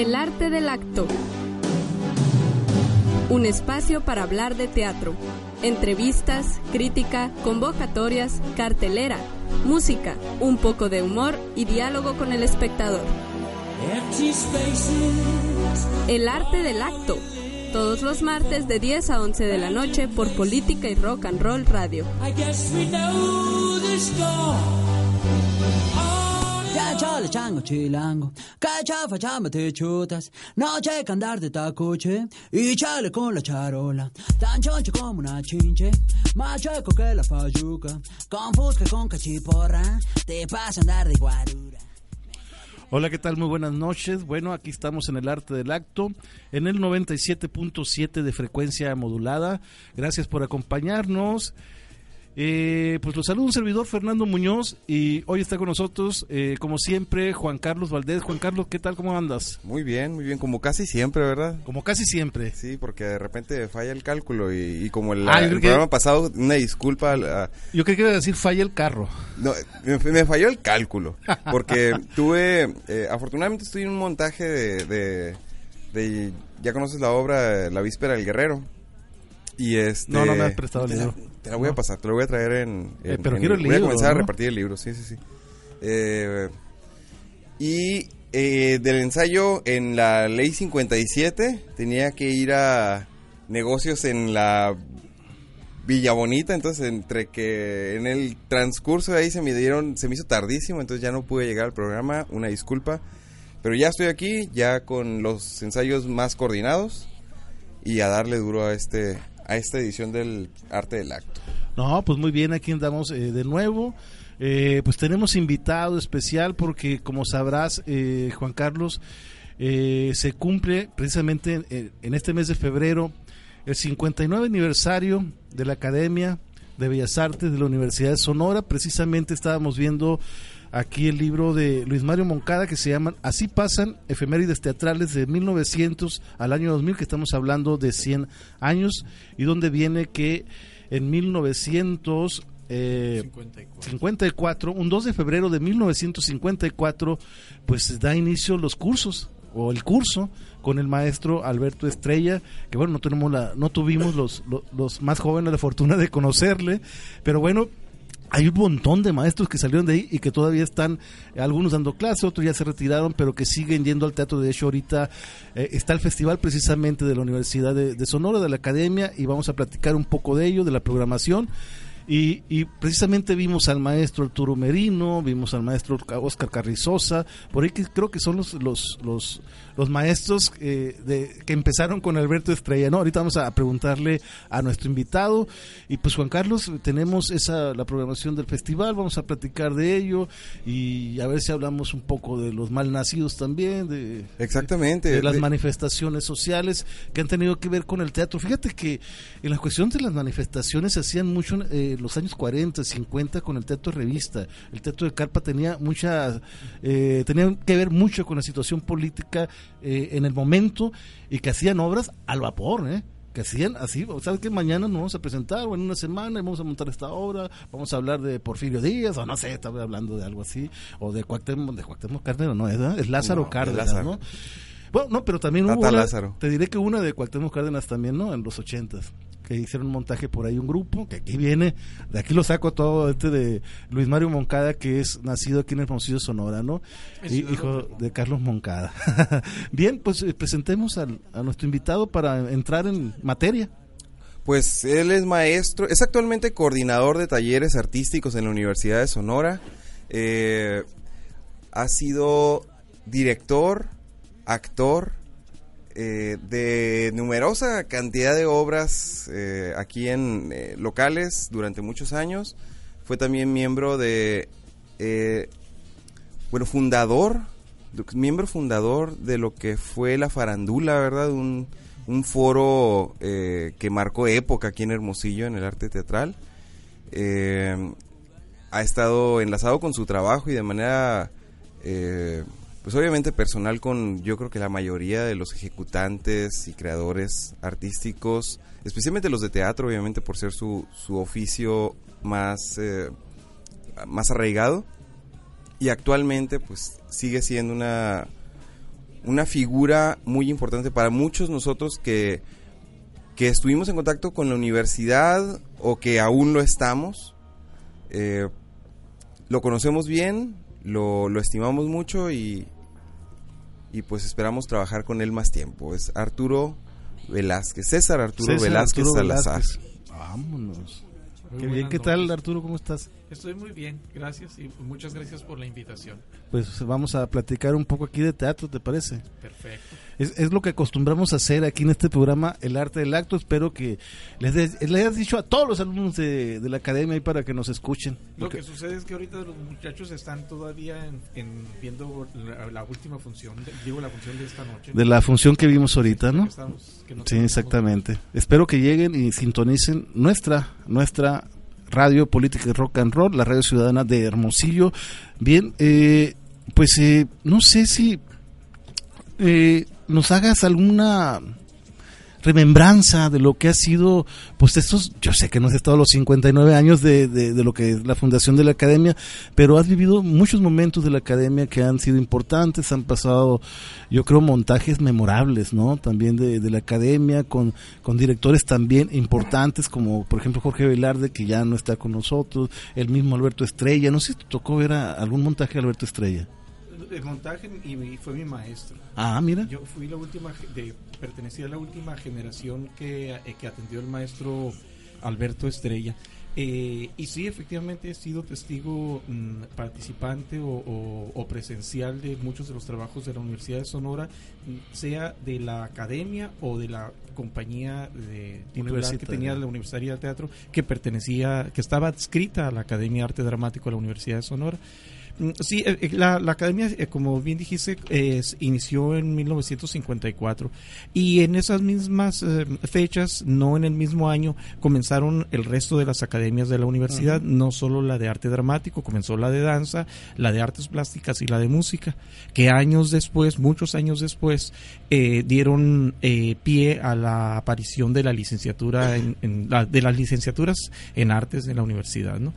El arte del acto. Un espacio para hablar de teatro. Entrevistas, crítica, convocatorias, cartelera, música, un poco de humor y diálogo con el espectador. El arte del acto. Todos los martes de 10 a 11 de la noche por Política y Rock and Roll Radio. Ya chale chango chilango, cachafa chamba te chutas, no checa andar de tacoche y chale con la charola, tan choncho como una chinche, más chueco que la fayuca, con fusca con cachiporra, te pasa andar de guarura. Hola, ¿qué tal? Muy buenas noches. Bueno, aquí estamos en el arte del acto, en el 97.7 de frecuencia modulada. Gracias por acompañarnos. Eh, pues los saludo un servidor Fernando Muñoz y hoy está con nosotros, eh, como siempre, Juan Carlos Valdés. Juan Carlos, ¿qué tal? ¿Cómo andas? Muy bien, muy bien, como casi siempre, ¿verdad? Como casi siempre. Sí, porque de repente falla el cálculo y, y como el, Ah, yo el creo que- programa pasado, una disculpa. a- Yo creí que iba a decir falla el carro. no, me, me falló el cálculo, porque tuve, eh, afortunadamente estoy en un montaje de, de, de- ya conoces la obra La Víspera del Guerrero. Y este... No, no me has prestado el libro. Te la voy a pasar, te lo voy a traer en... Eh, en- pero en- quiero el Voy a libro, comenzar ¿no? a repartir el libro, sí, sí, sí. Eh, y eh, del ensayo en la ley 57 tenía que ir a negocios en la Villa Bonita, entonces entre que en el transcurso de ahí se me dieron, se me hizo tardísimo, entonces ya no pude llegar al programa, una disculpa, pero ya estoy aquí, ya con los ensayos más coordinados y a darle duro a este a esta edición del Arte del Acto. No, pues muy bien, aquí andamos eh, de nuevo. Eh, pues tenemos invitado especial porque, como sabrás, eh, Juan Carlos, eh, se cumple precisamente en, en este mes de febrero el 59 aniversario de la Academia de Bellas Artes de la Universidad de Sonora. Precisamente estábamos viendo aquí el libro de Luis Mario Moncada que se llaman Así pasan efemérides teatrales de 1900 al año 2000, que estamos hablando de 100 años, y donde viene que en 1900... eh, 54, un 2 de febrero de 1954, pues da inicio los cursos o el curso con el maestro Alberto Estrella, que bueno, no tenemos la, no tuvimos los, los, los más jóvenes la fortuna de conocerle, pero bueno, hay un montón de maestros que salieron de ahí y que todavía están, algunos dando clase, otros ya se retiraron, pero que siguen yendo al teatro. De hecho, ahorita eh, está el festival precisamente de la Universidad de, de Sonora, de la Academia, y vamos a platicar un poco de ello, de la programación. Y, y precisamente vimos al maestro Arturo Merino, vimos al maestro Oscar Carrizosa, por ahí que creo que son los los, los, los maestros eh, de, que empezaron con Alberto Estrella. ¿no? Ahorita vamos a preguntarle a nuestro invitado. Y pues Juan Carlos, tenemos esa la programación del festival, vamos a platicar de ello y a ver si hablamos un poco de los malnacidos también, de, Exactamente. de las De- manifestaciones sociales que han tenido que ver con el teatro. Fíjate que en la cuestión de las manifestaciones se hacían mucho en eh, los años 40, 50 con el teatro revista. El teatro de Carpa tenía mucha, eh, tenía que ver mucho con la situación política eh, en el momento y que hacían obras al vapor, ¿eh? que hacían así, ¿sabes qué? Mañana nos vamos a presentar o en una semana vamos a montar esta obra, vamos a hablar de Porfirio Díaz o no sé, estaba hablando de algo así, o de Cuauhtémoc, de Cuauhtémoc Cárdenas, no, es, es Lázaro No, de Cárdenas, Lázaro. ¿no? Bueno, no, pero también hubo una- Lázaro. te diré que una de Cuauhtémoc Cárdenas también, ¿no? En los ochentas, que hicieron un montaje por ahí un grupo, que aquí viene, de aquí lo saco todo este de Luis Mario Moncada, que es nacido aquí en Hermosillo, Sonora, ¿no? Y- hijo de Carlos Moncada. Bien, pues eh, presentemos al- a nuestro invitado para entrar en materia. Pues él es maestro, es actualmente coordinador de talleres artísticos en la Universidad de Sonora. Eh, ha sido director, actor eh, de numerosa cantidad de obras eh, aquí en eh, locales durante muchos años. Fue también miembro de, eh, bueno, fundador, miembro fundador de lo que fue la farandula, ¿verdad? Un, un foro que marcó época aquí en Hermosillo en el arte teatral. Ha estado enlazado con su trabajo y de manera, pues obviamente personal con yo creo que la mayoría de los ejecutantes y creadores artísticos, especialmente los de teatro, obviamente por ser su, su oficio más, eh, más arraigado. Y actualmente pues sigue siendo una una figura muy importante para muchos nosotros que, que estuvimos en contacto con la universidad o que aún lo estamos. Eh, lo conocemos bien, lo, lo estimamos mucho y, y pues esperamos trabajar con él más tiempo. Es Arturo Velázquez, César Arturo César Velázquez Arturo Salazar. Velázquez. Vámonos. Muy Qué bien, ¿qué tal. Arturo? ¿Cómo estás? Estoy muy bien, gracias y muchas gracias por la invitación. Pues vamos a platicar un poco aquí de teatro, ¿te parece? Perfecto. Es, es lo que acostumbramos a hacer aquí en este programa, El Arte del Acto. Espero que les, des- les hayas dicho a todos los alumnos de, de la academia ahí para que nos escuchen. Lo Porque- que sucede es que ahorita los muchachos están todavía en, en viendo la, la última función, digo la función de esta noche. de la función que vimos ahorita, Que ¿no? estamos- que Sí, exactamente. Espero que lleguen y sintonicen nuestra, nuestra radio política y rock and roll, la radio ciudadana de Hermosillo. Bien, eh, pues eh, no sé si eh, nos hagas alguna remembranza de lo que ha sido, pues estos, yo sé que no has estado los 59 años de, de, de lo que es la fundación de la academia, pero has vivido muchos momentos de la academia que han sido importantes, han pasado, yo creo, montajes memorables, ¿no? También de, de la academia, con, con directores también importantes, como por ejemplo Jorge Velarde, que ya no está con nosotros, el mismo Alberto Estrella, no sé si te tocó ver a algún montaje de Alberto Estrella. El montaje y, fue mi maestro. Ah, mira. Yo fui la última, de, pertenecía a la última generación que, eh, que atendió el maestro Alberto Estrella. Eh, y sí, efectivamente he sido testigo mm, participante o, o- o presencial de muchos de los trabajos de la Universidad de Sonora, mm, sea de la academia o de la compañía de titular que tenía la Universitaria de Teatro, que pertenecía, que estaba adscrita a la Academia de Arte Dramático de la Universidad de Sonora. Mm, Sí, eh, eh, la, la academia, eh, como bien dijiste, eh, inició en 1954 y en esas mismas eh, fechas, no en el mismo año, comenzaron el resto de las academias de la universidad, no solo la de arte dramático, comenzó la de danza, la de artes plásticas y la de música, que años después, muchos años después, eh, dieron eh, pie a la aparición de la licenciatura, en, en la- de las licenciaturas en artes de la universidad, ¿no?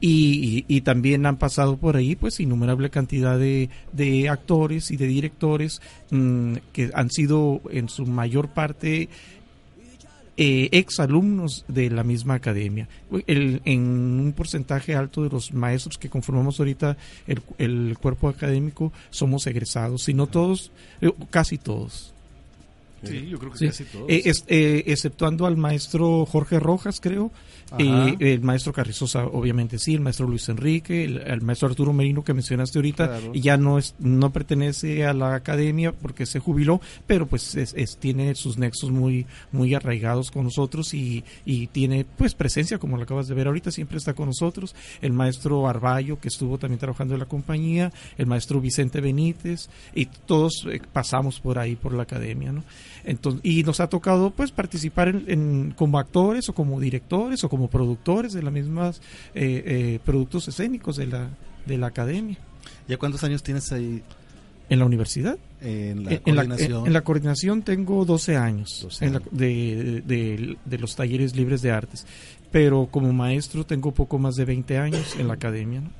Y, y- y también han pasado por ahí pues innumerable cantidad de, de actores y de directores mm, que han sido en su mayor parte eh, ex alumnos de la misma academia. El- en un porcentaje alto de los maestros que conformamos ahorita el, el cuerpo académico somos egresados, si no todos, eh, casi todos. Sí, yo creo que Sí. casi todos. Eh, es- eh, exceptuando al maestro Jorge Rojas, creo, Eh, el maestro Carrizosa, obviamente sí, el maestro Luis Enrique, el, el maestro Arturo Merino que mencionaste ahorita, Claro. y ya no es, no pertenece a la academia porque se jubiló, pero pues es, es- tiene sus nexos muy, muy arraigados con nosotros y, y tiene pues presencia, como lo acabas de ver ahorita, siempre está con nosotros, el maestro Arballo, que estuvo también trabajando en la compañía, el maestro Vicente Benítez, y todos eh, pasamos por ahí, por la academia, ¿no? Entonces, y nos ha tocado pues participar en, en- como actores o como directores o como productores de las mismas eh, eh, productos escénicos de la, de la academia. ¿Ya cuántos años tienes ahí ¿En la universidad? en la En- en, la, coordinación? en la coordinación tengo 12 años 12 en la- años. de, de- de los talleres libres de artes, pero como maestro tengo poco más de 20 años en la academia. ¿no?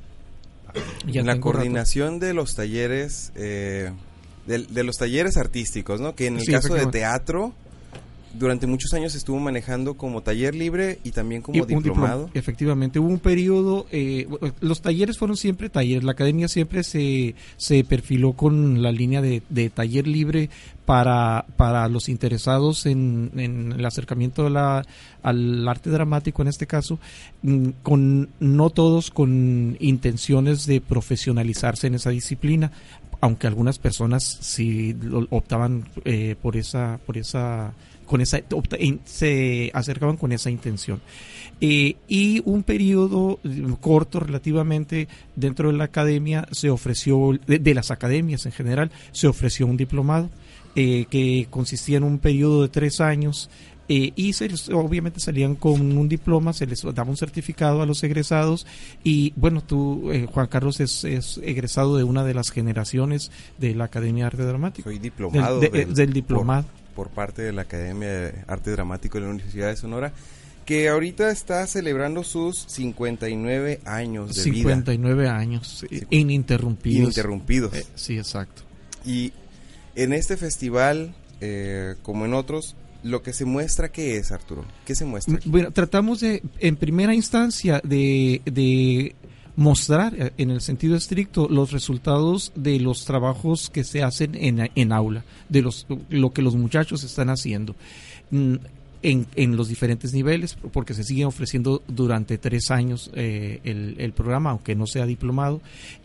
Ya en la rato. coordinación de los talleres, eh, de, de los talleres artísticos, ¿no? Que en el Sí, caso de teatro, durante muchos años estuvo manejando como taller libre y también como Y diplomado. diploma- efectivamente, hubo un periodo, eh, bueno, los talleres fueron siempre talleres, la academia siempre se, se perfiló con la línea de, de taller libre para, para los interesados en, en el acercamiento a la- al arte dramático en este caso, mm, con no todos con intenciones de profesionalizarse en esa disciplina, aunque algunas personas sí optaban eh, por esa, por esa con esa se acercaban con esa intención Eh, y un periodo eh, corto relativamente dentro de la academia se ofreció de, de las academias en general se ofreció un diplomado eh, que consistía en un periodo de tres años eh, y se obviamente salían con un diploma, se les daba un certificado a los egresados y bueno, tú, eh, Juan Carlos, es, es egresado de una de las generaciones de la Academia de Arte Dramático. Soy diplomado Del- de- del- del diplomado. Por, parte de la Academia de Arte Dramático de la Universidad de Sonora, que ahorita está celebrando sus 59 años de vida 59 años, eh, Sí. ininterrumpidos. ininterrumpidos. Eh, sí, exacto. Y En este festival, eh, como en otros, lo que se muestra, ¿qué es, Arturo? ¿Qué se muestra? aquí? Bueno, tratamos de, en primera instancia, de, de mostrar eh, en el sentido estricto los resultados de los trabajos que se hacen en, en aula, de los, lo que los muchachos están haciendo. Mm, En, en los diferentes niveles, porque se sigue ofreciendo durante tres años eh, el, el programa, aunque no sea diplomado,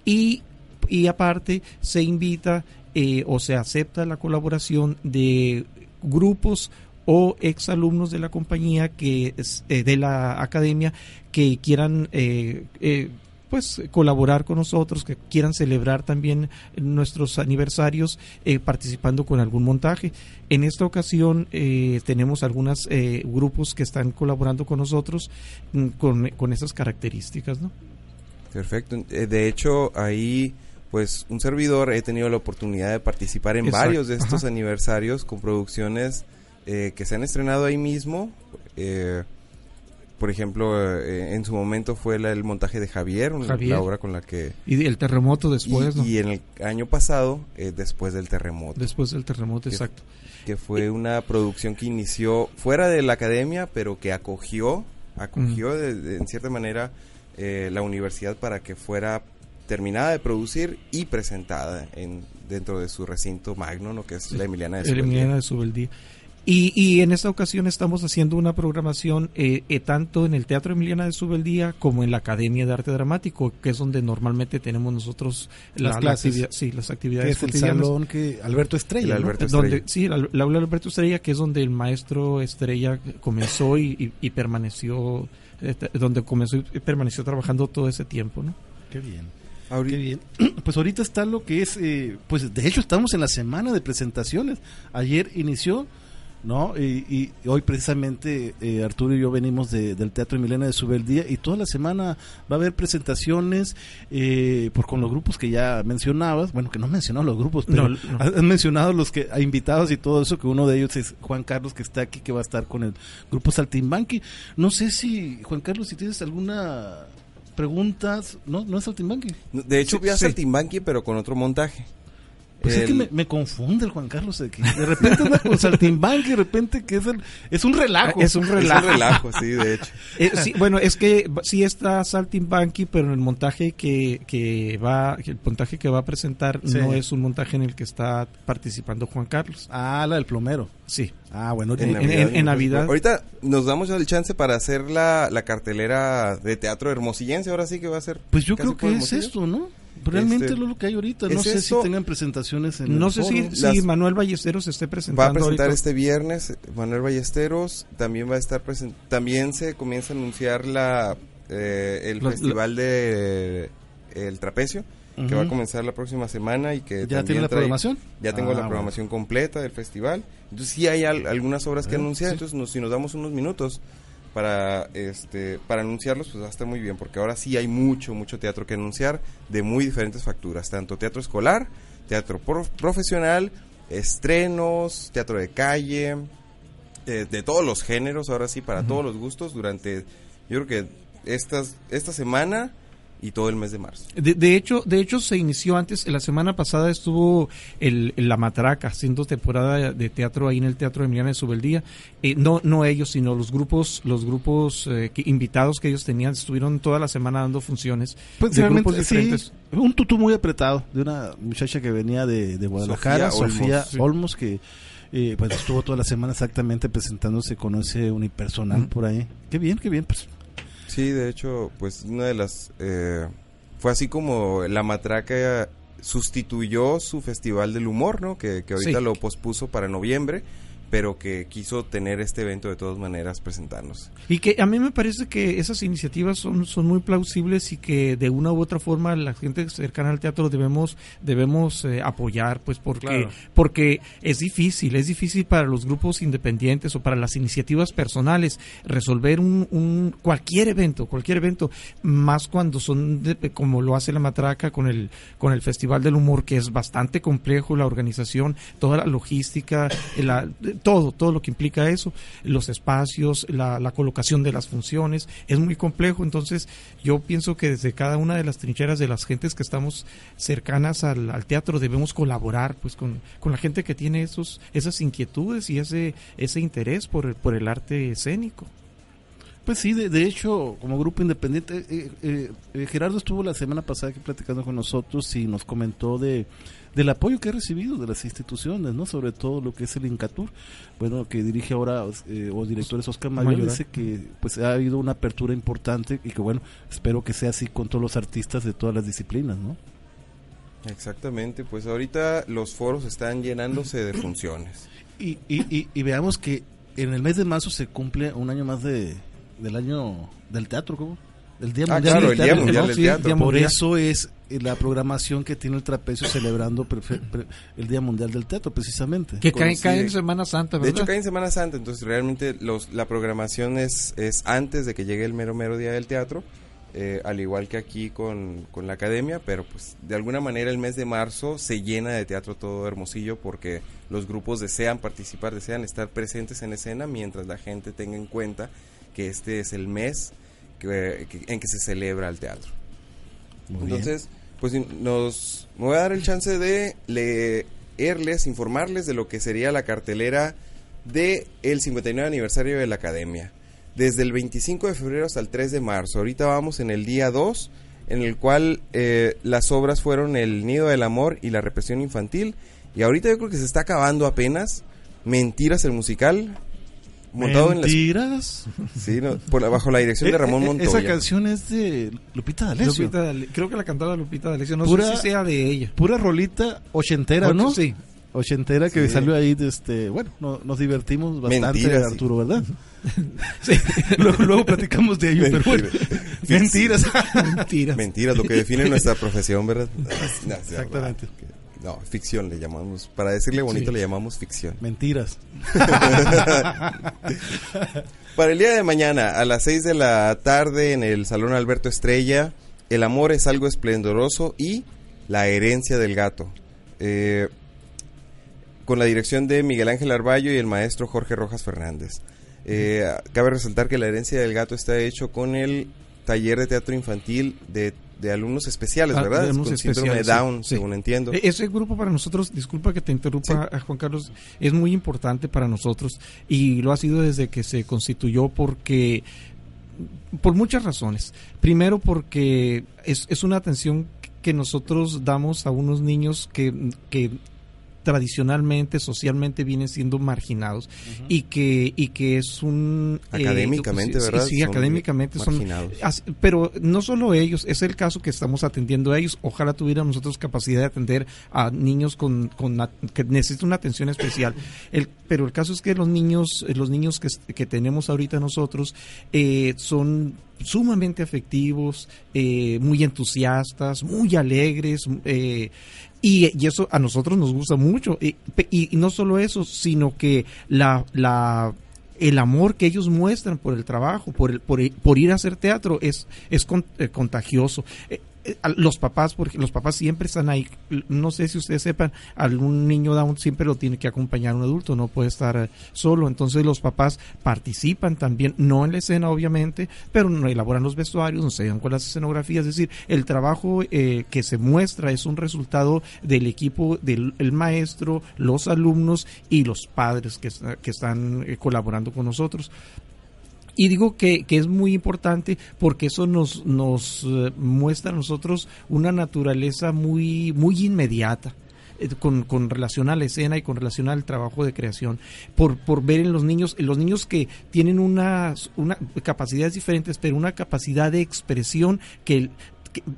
y, y aparte se invita eh, o se acepta la colaboración de grupos o exalumnos de la compañía que eh, de la academia que quieran eh, eh, pues colaborar con nosotros, que quieran celebrar también nuestros aniversarios eh, participando con algún montaje. En esta ocasión eh, tenemos algunos grupos que están colaborando con nosotros mm, con, con esas características, ¿no? Perfecto. Eh, De hecho, ahí, pues, un servidor he tenido la oportunidad de participar en Exacto. varios de estos Ajá. aniversarios con producciones eh, que se han estrenado ahí mismo. Eh, por ejemplo, eh, en su momento fue la- el montaje de Javier, la obra con la que... Y el terremoto después, y, ¿no? y en el año pasado, eh, después del terremoto, Después del terremoto, Que- exacto. que fue una producción que inició fuera de la academia, pero que acogió, acogió de- de- en cierta manera eh, la universidad para que fuera terminada de producir y presentada en dentro de su recinto magno, ¿no? que es la Emiliana de El Subeldía. Emiliana de Subeldía. Y, y en esta ocasión estamos haciendo una programación eh, eh, tanto en el Teatro Emiliana de Subeldía como en la Academia de Arte Dramático, que es donde normalmente tenemos nosotros la- Las la clases. actividad- sí, las Que actividades es el salón que Alberto Estrella. El ¿no? Alberto donde, Estrella. sí, la, la aula de Alberto Estrella, que es donde el maestro Estrella comenzó y, y- y permaneció, eh, donde comenzó y permaneció trabajando todo ese tiempo, ¿no? Qué bien. Ahorita- Qué bien. Pues ahorita está lo que es, eh, pues de hecho estamos en la semana de presentaciones. Ayer inició, ¿no? Y, y hoy precisamente eh, Arturo y yo venimos de- del Teatro Emiliana de Subeldía y toda la semana va a haber presentaciones eh, por con los grupos que ya mencionabas. Bueno, que no mencionado los grupos, pero No, no. has mencionado los que a invitados y todo eso, que uno de ellos es Juan Carlos que está aquí, que va a estar con el grupo Saltimbanqui. No sé si, Juan Carlos, si tienes alguna preguntas, ¿no? ¿No es Saltimbanqui? De hecho, Sí, voy a sí. Saltimbanqui, pero con otro montaje. Pues es que me, me confunde el Juan Carlos de, repente anda con Saltimbanqui, de repente que es el, es un relajo. Es un es un relajo. relajo, sí, de hecho. Eh, sí, bueno, es que sí está Saltimbanqui, pero en el montaje que, que va, el montaje que va a presentar Sí. no es un montaje en el que está participando Juan Carlos. Ah, la del plomero. Sí. Ah, bueno, En- ahorita- en- en Navidad. Ahorita nos damos el chance para hacer la, la cartelera de teatro hermosillense. Ahora sí que va a ser. pues yo creo que es esto, ¿no? Realmente Este, es lo que hay ahorita. No ¿es sé esto? si tengan presentaciones en No el sé si, foro. si Las- Manuel Ballesteros esté Va a presentando presentar ahorita. este viernes Manuel Ballesteros. También va a estar presen- También se comienza a anunciar la eh, el festival de el trapecio que va a comenzar la próxima semana y que ¿Ya tiene la trae- programación? Ya tengo Ah, la bueno. programación completa del festival. Entonces sí hay al- algunas obras que Eh, anunciar. sí. Entonces nos- si nos damos unos minutos para este para anunciarlos, pues va a estar muy bien porque ahora sí hay mucho mucho teatro que anunciar de muy diferentes facturas, tanto teatro escolar, teatro pro- profesional, estrenos, teatro de calle, eh, de todos los géneros, ahora sí para todos los gustos durante yo creo que estas esta semana y todo el mes de marzo. De, de hecho, de hecho se inició antes, la semana pasada estuvo el, La Matraca haciendo temporada de teatro ahí en el Teatro Emiliana de Subeldía. Eh, no, no ellos, sino los grupos, los grupos eh, que- invitados que ellos tenían estuvieron toda la semana dando funciones Pues de grupos sí, diferentes. un tutú muy apretado de una muchacha que venía de, de Guadalajara, Sofía Sofía Olmos, Olmos, sí. que eh, pues estuvo toda la semana exactamente presentándose con ese unipersonal Mm. por ahí. Qué bien, qué bien, pues Sí, de hecho, pues una de las... eh, fue así como la matraca sustituyó su festival del humor, ¿no? Que, que ahorita Sí. lo pospuso para noviembre, pero que quiso tener este evento de todas maneras presentarnos. Y que a mí me parece que esas iniciativas son, son muy plausibles y que de una u otra forma la gente cercana al teatro debemos debemos eh, apoyar, pues porque Claro. porque es difícil, es difícil para los grupos independientes o para las iniciativas personales resolver un, un cualquier evento, cualquier evento, más cuando son de- como lo hace la matraca con el con el Festival del Humor que es bastante complejo la organización, toda la logística, la- todo, todo lo que implica eso, los espacios, la, la, colocación de las funciones, es muy complejo, entonces yo pienso que desde cada una de las trincheras de las gentes que estamos cercanas al, teatro debemos colaborar pues con, con, la gente que tiene esos, esas inquietudes y ese, ese interés por el, por el arte escénico. Pues sí, de, de, hecho, como grupo independiente, eh, eh, eh, Gerardo estuvo la semana pasada aquí platicando con nosotros y nos comentó de del apoyo que ha recibido de las instituciones, no sobre todo lo que es el Incatur, bueno, que dirige ahora eh, o directores Oscar Mayor, dice que pues ha habido una apertura importante y que bueno, espero que sea así con todos los artistas de todas las disciplinas, ¿no? Exactamente, pues ahorita los foros están llenándose de funciones. Y, y, y, y veamos que en el mes de marzo se cumple un año más de del año del teatro, ¿cómo? El Día ah, Mundial, claro, del, el teatro, día mundial del Teatro. Sí, Por eso es la programación que tiene el trapecio celebrando el Día Mundial del Teatro, precisamente. Que cae, cae, en Semana Santa, ¿verdad? De hecho, cae en Semana Santa, entonces realmente los, la programación es, es antes de que llegue el mero mero Día del Teatro. Eh, al igual que aquí con, con, la academia, pero pues de alguna manera el mes de marzo se llena de teatro todo Hermosillo porque los grupos desean participar, desean estar presentes en escena mientras la gente tenga en cuenta que este es el mes que, que, en que se celebra el teatro. Entonces, pues nos voy a dar el chance de leerles, informarles de lo que sería la cartelera de el 59 aniversario de la Academia. Desde el 25 de febrero hasta el 3 de marzo. Ahorita vamos en el día 2, en el cual eh, las obras fueron El Nido del Amor y La Represión Infantil. Y ahorita yo creo que se está acabando apenas Mentiras el musical, montado Mentiras. en las... Sí, no, por, bajo la dirección de Ramón Montoya. Esa canción es de Lupita D'Alessio. Lupita. Creo que la cantaba Lupita D'Alessio, no pura, sé si sea de ella. Pura rolita ochentera, Ocho, ¿no? Sí. Ochentera que sí. salió ahí, de este, bueno, no, nos divertimos bastante, Mentiras, Arturo, ¿verdad? sí. luego, luego, platicamos de ello, pero bueno. Mentiras. Mentiras. Mentiras, lo que define nuestra profesión, ¿verdad? Exactamente. No, ficción le llamamos. Para decirle bonito sí. le llamamos ficción. Mentiras. Para el día de mañana, a las 6 de la tarde, en el Salón Alberto Estrella, El amor es algo esplendoroso y La herencia del gato. Eh, con la dirección de Miguel Ángel Arballo y el maestro Jorge Rojas Fernández. Eh, cabe resaltar que La herencia del gato está hecho con el taller de teatro infantil de de alumnos especiales, ¿verdad? De alumnos Con especiales, síndrome de Down, sí, según entiendo. Ese grupo para nosotros, disculpa que te interrumpa, sí. Juan Carlos, es muy importante para nosotros y lo ha sido desde que se constituyó porque por muchas razones. Primero porque es, es una atención que nosotros damos a unos niños que, que tradicionalmente, socialmente vienen siendo marginados uh -huh. y que y que es un académicamente, eh, pues, ¿verdad? Sí, sí son académicamente marginados. son pero no solo ellos, es el caso que estamos atendiendo a ellos. Ojalá tuviéramos nosotros capacidad de atender a niños con, con que necesitan una atención especial. El, pero el caso es que los niños los niños que, que tenemos ahorita nosotros eh, son sumamente afectivos, eh, muy entusiastas, muy alegres, eh, y, y, eso a nosotros nos gusta mucho. Y, y, y no solo eso, sino que la, la, el amor que ellos muestran por el trabajo, por, el, por, por ir a hacer teatro, es, es con, eh, contagioso. Eh, los papás, porque los papás siempre están ahí. No sé si ustedes sepan, algún niño down siempre lo tiene que acompañar un adulto, no puede estar solo. Entonces los papás participan también, no en la escena obviamente, pero elaboran los vestuarios, no se dan con las escenografías. Es decir, el trabajo eh, que se muestra es un resultado del equipo, del el maestro, los alumnos y los padres que, que están eh, colaborando con nosotros. Y digo que, que, es muy importante porque eso nos, nos uh, muestra a nosotros una naturaleza muy, muy inmediata. eh, Con, con, relación a la escena y con relación al trabajo de creación, por, por ver en los niños, los niños que tienen unas una, capacidades diferentes, pero una capacidad de expresión que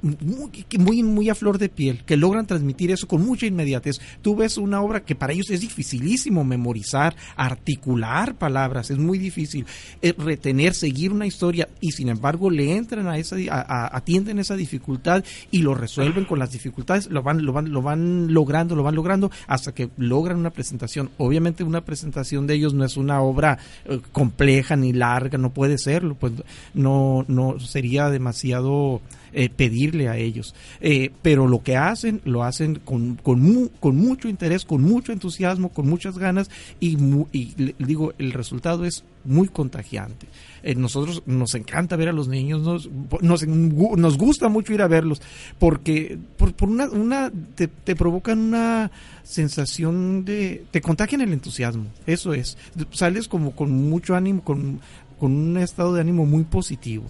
muy, muy, muy a flor de piel, que logran transmitir eso con mucha inmediatez. Tú ves una obra que para ellos es dificilísimo memorizar, articular palabras, es muy difícil eh, retener, seguir una historia y sin embargo le entran a esa, a, a, atienden esa dificultad y lo resuelven con las dificultades, lo van, lo van, lo van logrando, lo van logrando hasta que logran una presentación. Obviamente una presentación de ellos no es una obra eh, compleja ni larga, no puede serlo, pues no, no sería demasiado eh, pedirle a ellos. Eh, pero lo que hacen, lo hacen con, con, mu- con mucho interés, con mucho entusiasmo, con muchas ganas y, mu- y digo, el resultado es muy contagiante. Eh, nosotros nos encanta ver a los niños, nos, nos, nos gusta mucho ir a verlos, porque por, por una, una te, te provocan una sensación de, te contagian el entusiasmo, eso es, sales como con mucho ánimo, con, con un estado de ánimo muy positivo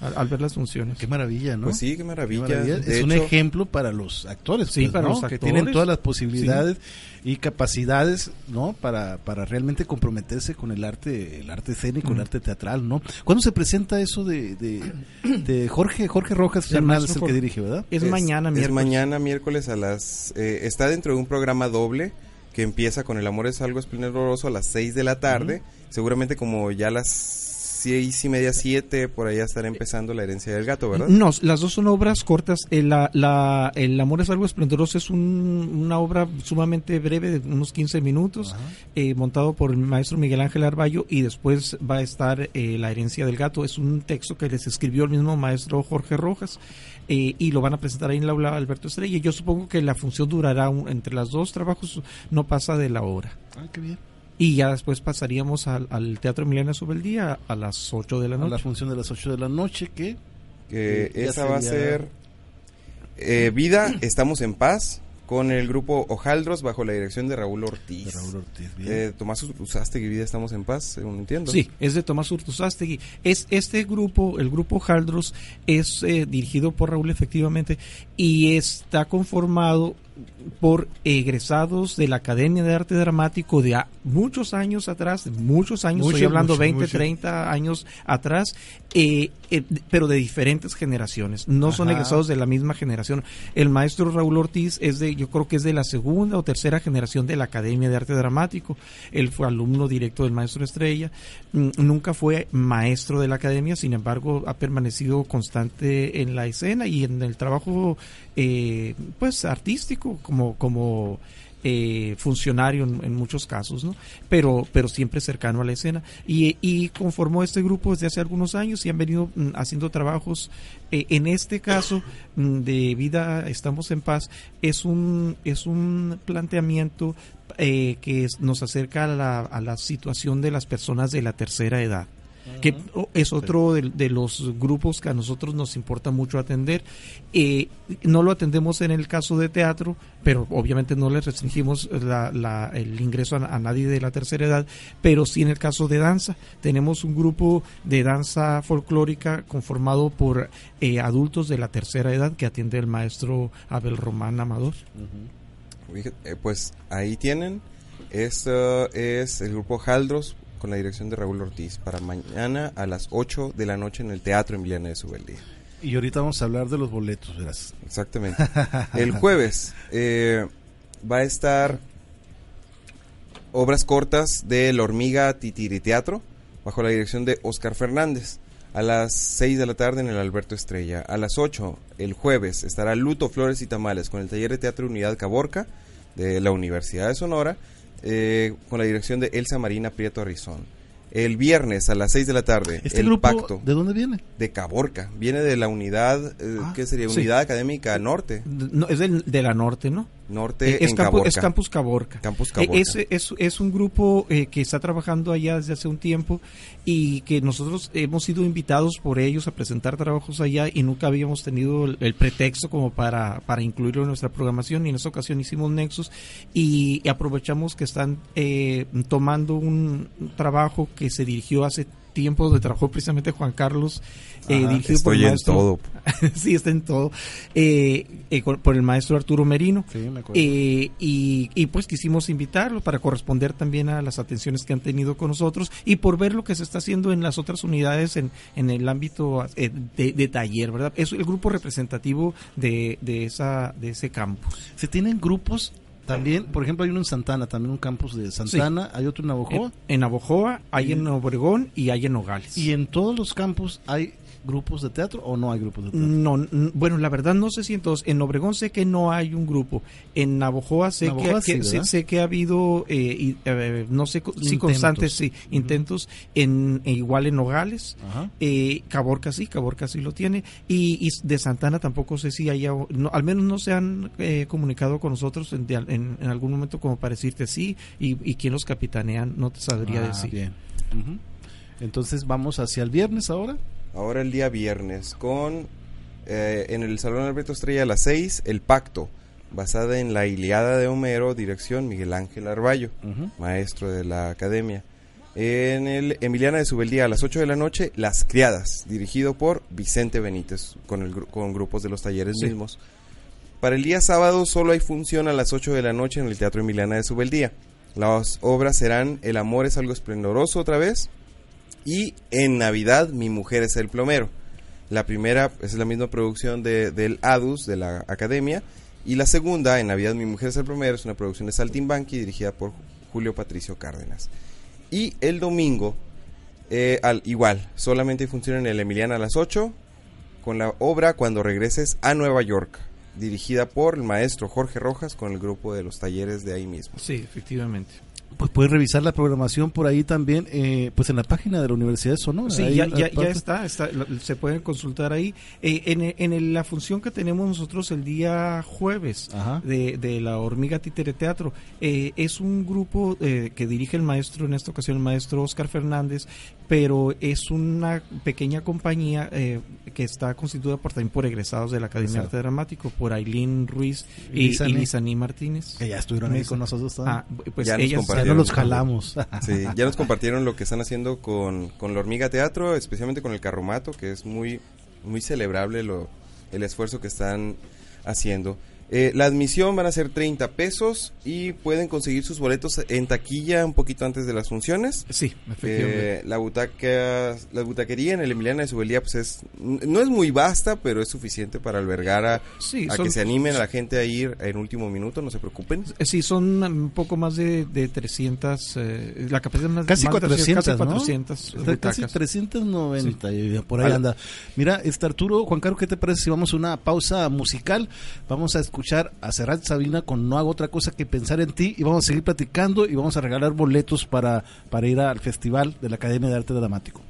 al, al ver las funciones. Qué maravilla, ¿no? Pues sí, qué Qué maravilla. es un ejemplo para los actores, Sí, pues, para ¿no? los que actores. tienen todas las posibilidades y capacidades, ¿no? Para, para realmente comprometerse con el arte, el arte escénico, el Mm. arte teatral, ¿no? ¿Cuándo se presenta eso de, de, de Jorge Jorge Rojas Fernández, maestro el que dirige, verdad? Es, es- mañana, Es miércoles. mañana, miércoles a las... eh, está dentro de un programa doble que empieza con El amor es algo esplendoroso a las 6 de la tarde. Seguramente como ya las seis y media, siete, por allá estará empezando La herencia del gato, ¿verdad? No, las dos son obras cortas. Eh, la, la- el amor es algo esplendoroso es un- una obra sumamente breve, de unos 15 minutos, eh, montado por el maestro Miguel Ángel Arballo y después va a estar eh, La herencia del gato. Es un texto que les escribió el mismo maestro Jorge Rojas eh, y lo van a presentar ahí en la aula Alberto Estrella. Yo supongo que la función durará un- entre los dos trabajos, no pasa de la hora. Ah, qué bien. Y ya después pasaríamos al, al Teatro Emiliano Sobeldía a las 8 de la A la noche. función de las 8 de la noche, que Que esa va a ser eh, Vida, estamos en paz, con el grupo Ojaldros bajo la dirección de Raúl Ortiz. de Raúl Ortiz. bien. Eh, Tomás Usaste Vida, estamos en paz, según entiendo. Sí, es de Tomás Urtuzástegui. Es este grupo, el grupo Haldros, es eh, dirigido por Raúl efectivamente y está conformado por egresados de la Academia de Arte Dramático de muchos años atrás, muchos años, Mucho, estoy hablando mucho, 20, mucho. 30 años atrás, eh, eh, pero de diferentes generaciones, no son egresados de la misma generación. El maestro Raúl Ortiz es de, yo creo que es de la segunda o tercera generación de la Academia de Arte Dramático. Él fue alumno directo del maestro Estrella. Mm, Nunca fue maestro de la academia, sin embargo, ha permanecido constante en la escena y en el trabajo, eh, pues, artístico, como, como eh, funcionario en, muchos casos, ¿no? Pero, pero siempre cercano a la escena. Y, y conformó este grupo desde hace algunos años y han venido mm, haciendo trabajos. eh, en este caso mm, de Vida Estamos en Paz, es un, es un planteamiento eh, que nos acerca a la, a la situación de las personas de la tercera edad que es otro de, de los grupos que a nosotros nos importa mucho atender. Eh, no lo atendemos en el caso de teatro, pero obviamente no le restringimos la- la- el ingreso a, a nadie de la tercera edad, pero sí en el caso de danza. Tenemos un grupo de danza folclórica conformado por eh, adultos de la tercera edad que atiende el maestro Abel Román Amador. Eh, pues ahí tienen. Esto es el grupo Haldros con la dirección de Raúl Ortiz para mañana a las 8 de la noche en el Teatro Emiliana de Subeldía. Y ahorita vamos a hablar de los boletos, verás. Exactamente. El jueves eh, va a estar obras cortas de La Hormiga Titiri Teatro bajo la dirección de Oscar Fernández. A las 6 de la tarde en el Alberto Estrella. A las 8 el jueves estará Luto, Flores y Tamales con el taller de teatro Unidad Caborca de la Universidad de Sonora eh, con la dirección de Elsa Marina Prieto Arrizón. El viernes a las 6 de la tarde ¿Este el grupo Pacto de dónde viene? de Caborca. Viene de la unidad, eh, Ah, ¿qué sería? sí. Unidad Académica Norte. No, es del- de la norte, ¿no? Norte Eh, es, en campo- Caborca. es Campus Caborca. Campus Eh, Caborca. Es, es, es un grupo eh, que está trabajando allá desde hace un tiempo y que nosotros hemos sido invitados por ellos a presentar trabajos allá y nunca habíamos tenido el, el pretexto como para, para incluirlo en nuestra programación y en esta ocasión hicimos Nexus y, y aprovechamos que están eh, tomando un trabajo que se dirigió hace tiempo donde trabajó precisamente Juan Carlos eh, Ajá, dirigido por estoy el en todo. sí está en todo eh, eh, por el maestro Arturo Merino Sí, me acuerdo. eh, y, y, pues quisimos invitarlo para corresponder también a las atenciones que han tenido con nosotros y por ver lo que se está haciendo en las otras unidades en, en el ámbito eh, de, de taller, ¿verdad? Es el grupo representativo de, de, esa, de ese campus. Se tienen grupos también, por ejemplo, hay uno en Santana, también un campus de Santana, hay otro en Navajo. En, en Abojoa, hay en Obregón y hay en Nogales. Y en todos los campus hay grupos de teatro o no hay grupos de teatro? No, bueno, la verdad no sé si en todos. En Obregón sé que no hay un grupo. En Navojoa sé, que, sí, que- sé, que ha habido, eh, y, eh, no sé si constantes, sí, intentos, en, e igual en Nogales. Eh, Caborca sí, Caborca sí lo tiene. Y, y de Santana tampoco sé si haya, no, al menos no se han eh, comunicado con nosotros en, en- en algún momento como para decirte sí. Y, y quién los capitanean, no te sabría Ah, decir. Bien. Entonces vamos hacia el viernes ahora. Ahora el día viernes con eh, en el Salón Alberto Estrella a las 6, El Pacto, basada en la Iliada de Homero, dirección Miguel Ángel Arballo, maestro de la academia. En el Emiliana de Subeldía a las 8 de la noche, Las Criadas, dirigido por Vicente Benítez, con, el, con grupos de los talleres Sí. mismos. Para el día sábado solo hay función a las 8 de la noche en el Teatro Emiliana de Subeldía. Las obras serán El amor es algo esplendoroso otra vez y En Navidad mi mujer es el plomero. La primera es la misma producción de, del ADUS, de la Academia, y la segunda, En Navidad mi mujer es el plomero, es una producción de Saltimbanqui dirigida por Julio Patricio Cárdenas. Y el domingo, eh, al, igual, solamente funciona en el Emiliana a las 8, con la obra Cuando regreses a Nueva York, dirigida por el maestro Jorge Rojas con el grupo de los talleres de ahí mismo. Sí, efectivamente. Pues puedes revisar la programación por ahí también, eh, pues en la página de la Universidad de Sonora. Sí, Ahí, ya, ya, ya está, está, lo- se pueden consultar ahí. Eh, en en el- la función que tenemos nosotros el día jueves de, de la Hormiga Títere Teatro, eh, es un grupo eh, que dirige el maestro, en esta ocasión el maestro Oscar Fernández, pero es una pequeña compañía eh, que está constituida por, también por egresados de la Academia de Exacto. Arte Dramático, por Ailín Ruiz Y y, Martínez. Que ya estuvieron ahí con nosotros también. Ah, pues Ya ellas ya no los jalamos. Sí, ya nos compartieron lo que están haciendo con, con la Hormiga Teatro, especialmente con el Carromato, que es muy, muy celebrable lo, el esfuerzo que están haciendo. Eh, la admisión van a ser 30 pesos y pueden conseguir sus boletos en taquilla un poquito antes de las funciones. Sí, efectivamente. Eh, la butaca, la butaquería en el Emiliana de Subeldía pues es no es muy vasta, pero es suficiente para albergar a, Sí, a son- que se animen a la gente a ir en último minuto, no se preocupen. Eh, Sí, son un poco más de, de 300, eh, la capacidad más, Casi más de 400, casi ¿no? 400 Está butacas. casi 390, y por ahí anda. Mira, este Arturo, Juan Carlos, ¿qué te parece si vamos a una pausa musical? Vamos a escuchar a Serrat Sabina con No hago otra cosa que pensar en ti y vamos a seguir platicando y vamos a regalar boletos para, para ir al Festival de la Academia de Arte Dramático.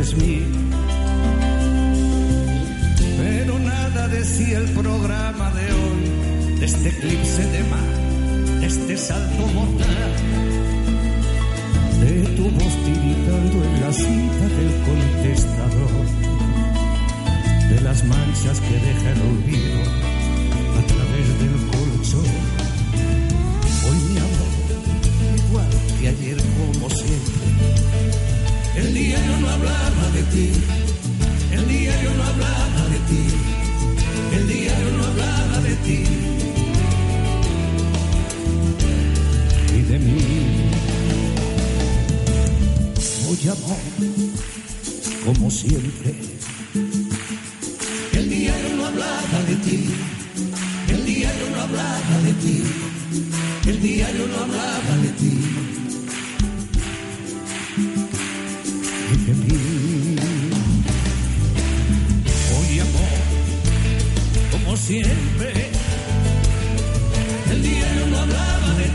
Año 3000. Pero nada decía el programa de hoy, de este eclipse de mar, de este salto mortal, de tu voz tiritando en la cita del contestador, de las manchas que deja el olvido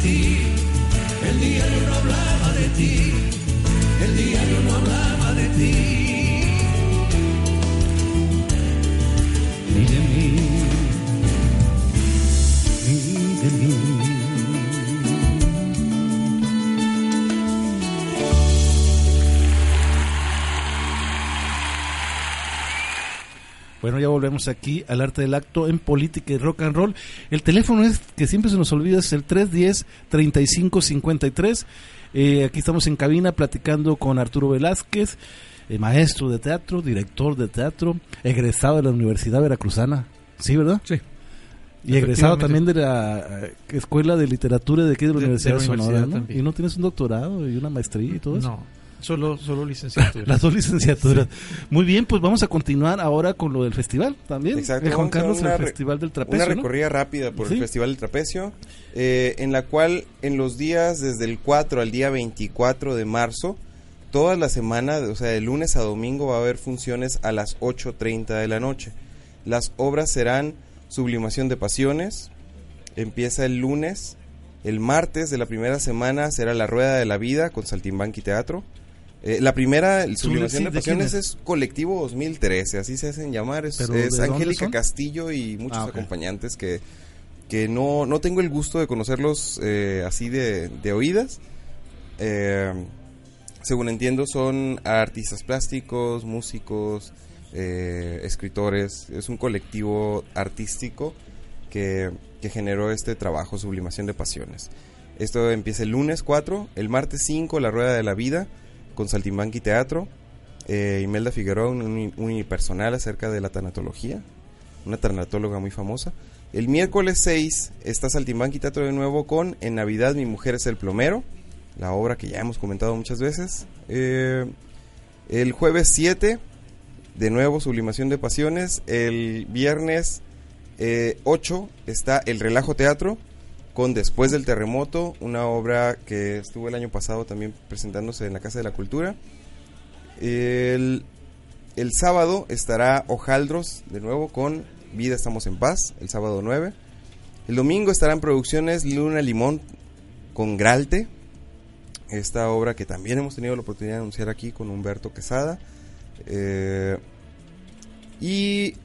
ti. El diario no hablaba de ti. El diario no hablaba de ti. Bueno, ya volvemos aquí al arte del acto en política y rock and roll. El teléfono es que siempre se nos olvida, es el 310-3553. Eh, aquí estamos en cabina platicando con Arturo Velázquez, eh, maestro de teatro, director de teatro, egresado de la Universidad Veracruzana. ¿Sí, verdad? Sí. Y egresado también de la eh, Escuela de Literatura de aquí de la De- de Universidad la de Sonora. ¿no? también. Y no tienes un doctorado y una maestría y todo eso. No, solo, solo licenciatura. Las dos licenciaturas. Muy bien, pues vamos a continuar ahora con lo del festival también. Exacto, Eh, Juan Carlos, el Festival del Trapecio. Una ¿no? recorrida rápida por Sí. el Festival del Trapecio, eh, en la cual en los días desde el 4 al día 24 de marzo, toda la semana, o sea, de lunes a domingo va a haber funciones a las 8.30 de la noche. Las obras serán Sublimación de Pasiones, empieza el lunes, el martes de la primera semana será La Rueda de la Vida con Saltimbanqui Teatro. Eh, la primera, Sublimación sí, de ¿de quién Pasiones es? es Colectivo 2013, así se hacen llamar. Es, ¿Pero es Angélica? Castillo y muchos Ah, acompañantes que, que no, no tengo el gusto de conocerlos eh, así de, de oídas. Eh, según entiendo, son artistas plásticos, músicos, eh, escritores. Es un colectivo artístico que, que generó este trabajo, Sublimación de Pasiones. Esto empieza el lunes 4, el martes 5, La Rueda de la Vida, con Saltimbanqui Teatro. Eh, Imelda Figueroa, un uni- unipersonal acerca de la tanatología, una tanatóloga muy famosa. El miércoles 6 está Saltimbanqui Teatro de nuevo con En Navidad mi mujer es el plomero, la obra que ya hemos comentado muchas veces. Eh, el jueves 7, de nuevo Sublimación de Pasiones. El viernes eh, 8 está El Relajo Teatro con Después del Terremoto, una obra que estuvo el año pasado también presentándose en la Casa de la Cultura. El, el sábado estará Ojaldros de nuevo con Vida Estamos en Paz, el sábado 9. El domingo estarán producciones Luna Limón con Gralte, esta obra que también hemos tenido la oportunidad de anunciar aquí con Humberto Quesada. Eh, y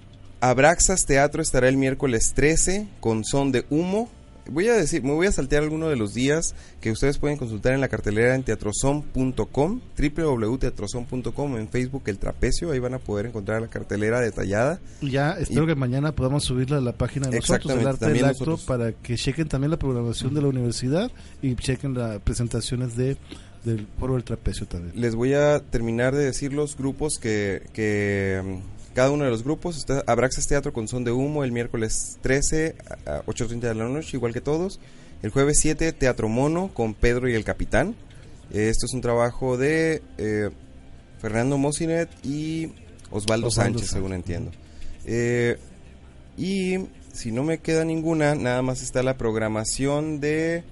Abraxas Teatro estará el miércoles 13 con Son de Humo. Voy a decir, me voy a saltear algunos de los días que ustedes pueden consultar en la cartelera en teatrozon.com, www.teatrozon.com, en Facebook El Trapecio, ahí van a poder encontrar la cartelera detallada. Ya espero Y- que mañana podamos subirla a la página de nosotros, el arte del acto, nosotros. para que chequen también la programación de la universidad y chequen las presentaciones de del Foro del Trapecio también. Les voy a terminar de decir los grupos que, que cada uno de los grupos está Abraxas Teatro con Son de Humo el miércoles 13 a 8.30 de la noche, igual que todos. El jueves 7 Teatro Mono con Pedro y el Capitán. Eh, esto es un trabajo de eh, Fernando Mosinet y Osvaldo, Osvaldo Sánchez, Sánchez. según entiendo. Eh, y si no me queda ninguna, nada más está la programación de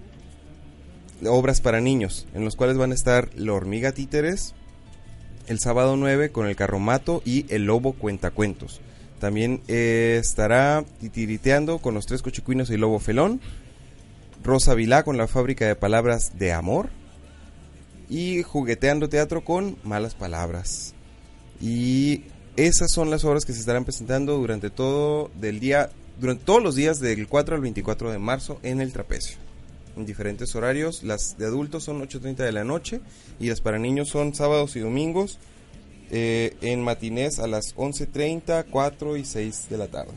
obras para niños, en los cuales van a estar La Hormiga Títeres, el sábado 9 con el Carromato y El Lobo Cuentacuentos. También eh, estará titiriteando con los Tres Cochicuinos y Lobo Felón, Rosa Vilá con la Fábrica de Palabras de Amor y Jugueteando Teatro con Malas Palabras. Y esas son las obras que se estarán presentando durante todo del día, durante todos los días del 4 al 24 de marzo en el Trapecio. En diferentes horarios, las de adultos son 8.30 de la noche y las para niños son sábados y domingos eh, en matinés a las 11.30, 4 y 6 de la tarde.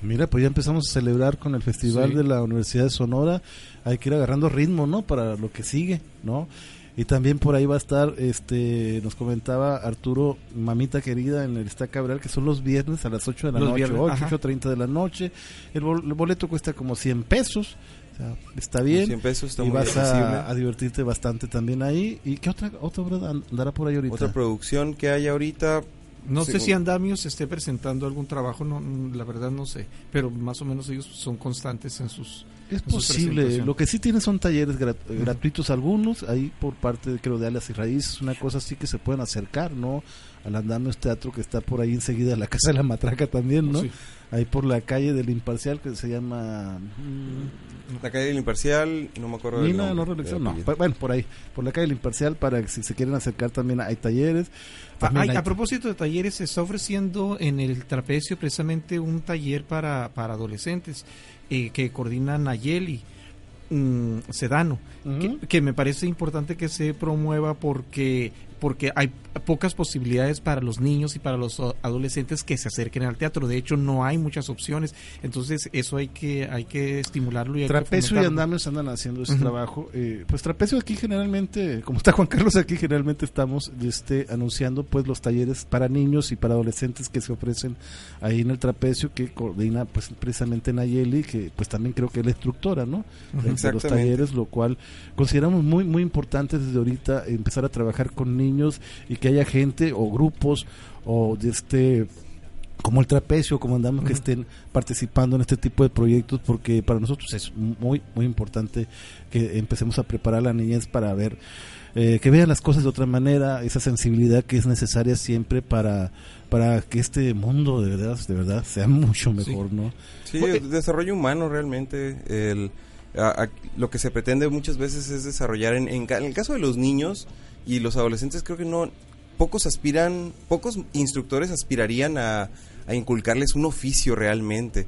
Mira, pues ya empezamos a celebrar con el Festival Sí. de la Universidad de Sonora. Hay que ir agarrando ritmo, ¿no? Para lo que sigue, ¿no? Y también por ahí va a estar, este, nos comentaba Arturo, mamita querida, en el Está Cabral, que son los viernes a las 8 de la Los noche, viernes, 8, ajá. 8.30 de la noche. El, bol- el boleto cuesta como 100 pesos, sea, está bien. 100 pesos está y muy vas a, a divertirte bastante también ahí. ¿Y qué otra, otra obra andará por ahí ahorita? Otra producción que hay ahorita, No sé si Andamios esté presentando algún trabajo, no, la verdad no sé, pero más o menos ellos son constantes en sus... Es posible. Lo que sí tienen son talleres grat- gratuitos algunos, ahí por parte de, creo de Alas y Raíces, una cosa así que se pueden acercar, ¿no? Al Andamios Teatro que está por ahí enseguida, la Casa de la Matraca también, ¿no? Sí. Ahí por la calle del Imparcial que se llama... mm, La calle del Imparcial, no me acuerdo del Nina, nombre, no reelección, del no. apellido. Pa- Bueno, por ahí, por la calle del Imparcial, para que si se quieren acercar también hay talleres. Ah, También ay, hay- a propósito de talleres, se está ofreciendo en el trapecio precisamente un taller para, para adolescentes eh, que coordina Nayeli mm, Sedano, que me parece importante que se promueva porque porque hay pocas posibilidades para los niños y para los a- adolescentes que se acerquen al teatro. De hecho, no hay muchas opciones. Entonces, eso hay que hay que estimularlo y hay que Trapecio y. Andamios andan haciendo ese trabajo. Eh, pues Trapecio aquí generalmente, como está Juan Carlos aquí, generalmente estamos este, anunciando pues los talleres para niños y para adolescentes que se ofrecen ahí en el Trapecio, que coordina pues precisamente Nayeli, que pues también creo que es la instructora, ¿no? De- de los talleres, lo cual consideramos muy muy importante desde ahorita empezar a trabajar con niños y que haya gente o grupos o de este como el trapecio, como andamos que estén participando en este tipo de proyectos, porque para nosotros es muy, muy importante que empecemos a preparar a la niñez para ver, eh, que vean las cosas de otra manera, esa sensibilidad que es necesaria siempre para, para que este mundo de verdad, de verdad sea mucho mejor, ¿no? Sí, Porque- el desarrollo humano realmente. El, a- a- lo que se pretende muchas veces es desarrollar. En, en ca- en el caso de los niños y los adolescentes, creo que no. Pocos aspiran, pocos instructores aspirarían a, a inculcarles un oficio realmente.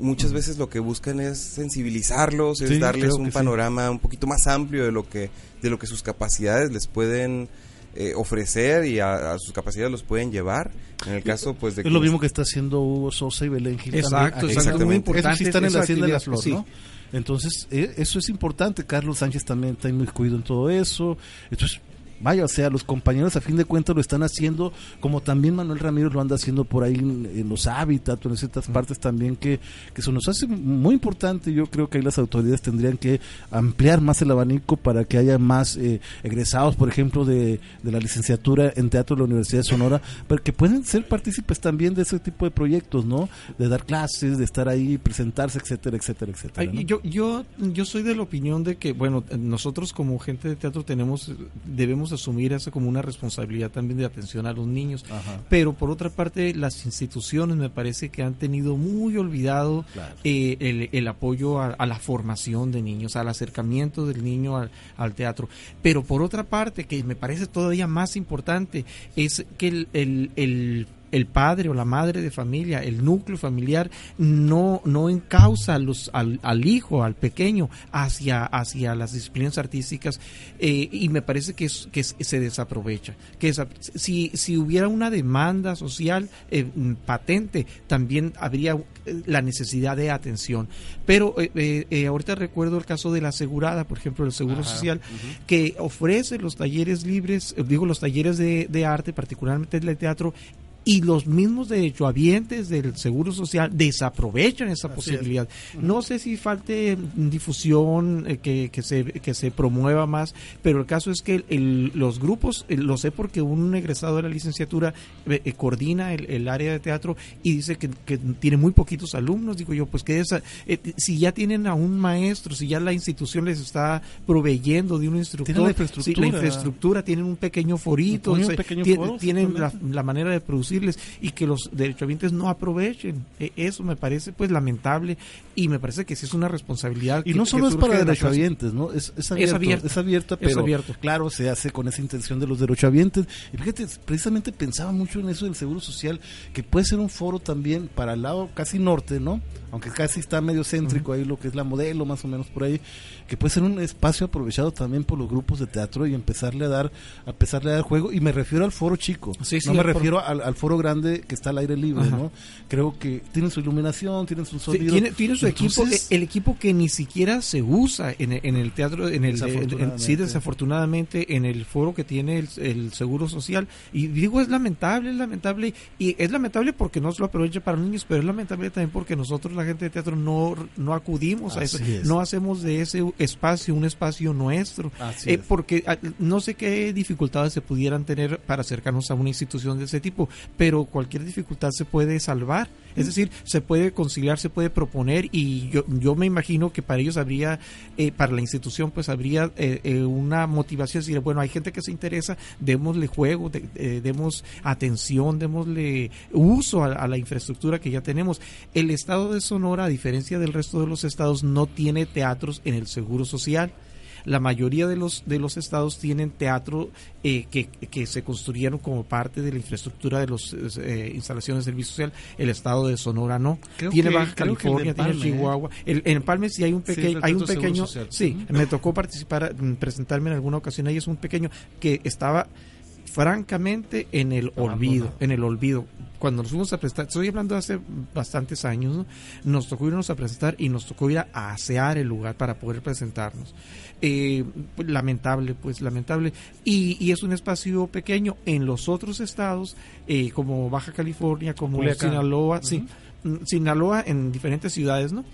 Muchas veces lo que buscan es sensibilizarlos, es Sí, darles un sí. panorama un poquito más amplio de lo que, de lo que sus capacidades les pueden eh, ofrecer y a, a sus capacidades los pueden llevar. En el caso, pues, de Es lo mismo que está haciendo Hugo Sosa y Belén Gil Exacto, también. exacto, muy importante sí están en la hacienda de la flor, sí. ¿no? Entonces, eh, eso es importante. Carlos Sánchez también está inmiscuido en todo eso. Entonces, vaya, o sea, los compañeros a fin de cuentas lo están haciendo, como también Manuel Ramírez lo anda haciendo por ahí en, en los hábitats en ciertas partes también, que, que se nos hace muy importante. Yo creo que ahí las autoridades tendrían que ampliar más el abanico para que haya más eh, egresados, por ejemplo, de, de la licenciatura en teatro de la Universidad de Sonora, pero que pueden ser partícipes también de ese tipo de proyectos, ¿no? De dar clases, de estar ahí, presentarse, etcétera, etcétera, etcétera. Ay, ¿no? Yo, yo, yo soy de la opinión de que, bueno, nosotros como gente de teatro tenemos, debemos asumir eso como una responsabilidad también de atención a los niños. Ajá. Pero por otra parte, las instituciones me parece que han tenido muy olvidado Claro. eh, el, el apoyo a, a la formación de niños, al acercamiento del niño al, al teatro. Pero por otra parte, que me parece todavía más importante, es que el, el, el el padre o la madre de familia, el núcleo familiar, no, no encausa los, al, al hijo, al pequeño, hacia, hacia las disciplinas artísticas eh, y me parece que, es, que se desaprovecha. Que esa- si, si hubiera una demanda social eh, patente, también habría eh, la necesidad de atención. Pero eh, ahorita recuerdo el caso de la asegurada, por ejemplo, el Seguro Social, que ofrece los talleres libres, digo, los talleres de, de arte, particularmente de teatro, y los mismos derechohabientes del Seguro Social desaprovechan esa posibilidad. No sé si falte difusión, eh, que, que, se, que se promueva más, pero el caso es que el- los grupos, eh, lo sé porque un egresado de la licenciatura eh, eh, coordina el, el área de teatro y dice que, que tiene muy poquitos alumnos. Digo yo, pues que esa, eh, si ya tienen a un maestro, si ya la institución les está proveyendo de un instructor, la si infraestructura. la infraestructura, tienen un pequeño forito, Un pequeño foro, tienen la, la manera de y que los derechohabientes no aprovechen. E- Eso me parece pues lamentable y me parece que sí es una responsabilidad. Y que- no solo es para de derechohabientes, ¿no? Es, es abierto, es abierta, Es pero abierto. claro, se hace con esa intención de los derechohabientes. Y fíjate, precisamente pensaba mucho en eso del Seguro Social, que puede ser un foro también para el lado casi norte, ¿no? Aunque casi está medio céntrico ahí lo que es la modelo, más o menos por ahí, que puede ser un espacio aprovechado también por los grupos de teatro y empezarle a dar, a empezarle a dar juego. Y me refiero al foro chico, Sí, sí, no me refiero al, al foro grande que está al aire libre, Ajá. ¿no? Creo que tienen su iluminación, tienen su Sí, sonido. tiene, tiene su equipo, Entonces, eh, el equipo que ni siquiera se usa en, el- en el teatro, en el, en- en- Desafortunadamente. sí, desafortunadamente, en el foro que tiene el, el Seguro Social. Y digo, es lamentable, es lamentable, y es lamentable porque no se lo aprovecha para niños, pero es lamentable también porque nosotros, la gente de teatro, no, no acudimos a eso, es. no hacemos de ese espacio un espacio nuestro. Eh, porque ah, no sé qué dificultades se pudieran tener para acercarnos a una institución de ese tipo, pero cualquier dificultad se puede salvar. Es decir, se puede conciliar, se puede proponer y yo, yo me imagino que para ellos habría, eh, para la institución, pues habría eh, eh, una motivación, decir, bueno, hay gente que se interesa, démosle juego, de- eh, demos atención, démosle uso a, a la infraestructura que ya tenemos. El estado de Sonora, a diferencia del resto de los estados, no tiene teatros en el Seguro Social la mayoría de los de los estados tienen teatro eh, que, que se construyeron como parte de la infraestructura de las instalaciones del servicio social. El estado de Sonora no. Creo tiene que- Baja California de Empalme, tiene Chihuahua. el, en Empalme sí hay un Sí, pequeño el hay un pequeño sí me tocó participar mm, presentarme en alguna ocasión ahí. Es un pequeño que estaba francamente en el olvido, en el olvido. Cuando nos fuimos a presentar, estoy hablando de hace bastantes años, ¿no? nos tocó irnos a presentar y nos tocó ir a, asear el lugar para poder presentarnos. Eh, pues, lamentable, pues lamentable. Y, y es un espacio pequeño. En los otros estados, eh, como Baja California, como Culiacán. Sinaloa, sí, mm, Sinaloa en diferentes ciudades, ¿no?